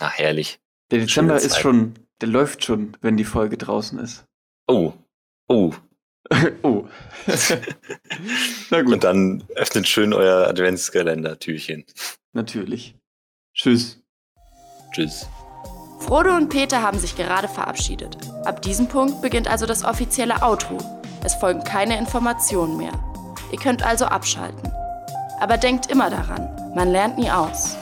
Ach, herrlich. Der Dezember Schöne ist Zeit. schon, der läuft schon, wenn die Folge draußen ist. Oh, oh. *laughs* oh. *laughs* Na gut, Und dann öffnet schön euer Adventskalender-Türchen. natürlich. Tschüss. Tschüss. Frodo und Peter haben sich gerade verabschiedet. Ab diesem Punkt beginnt also das offizielle Outro. Es folgen keine Informationen mehr. Ihr könnt also abschalten. Aber denkt immer daran, man lernt nie aus.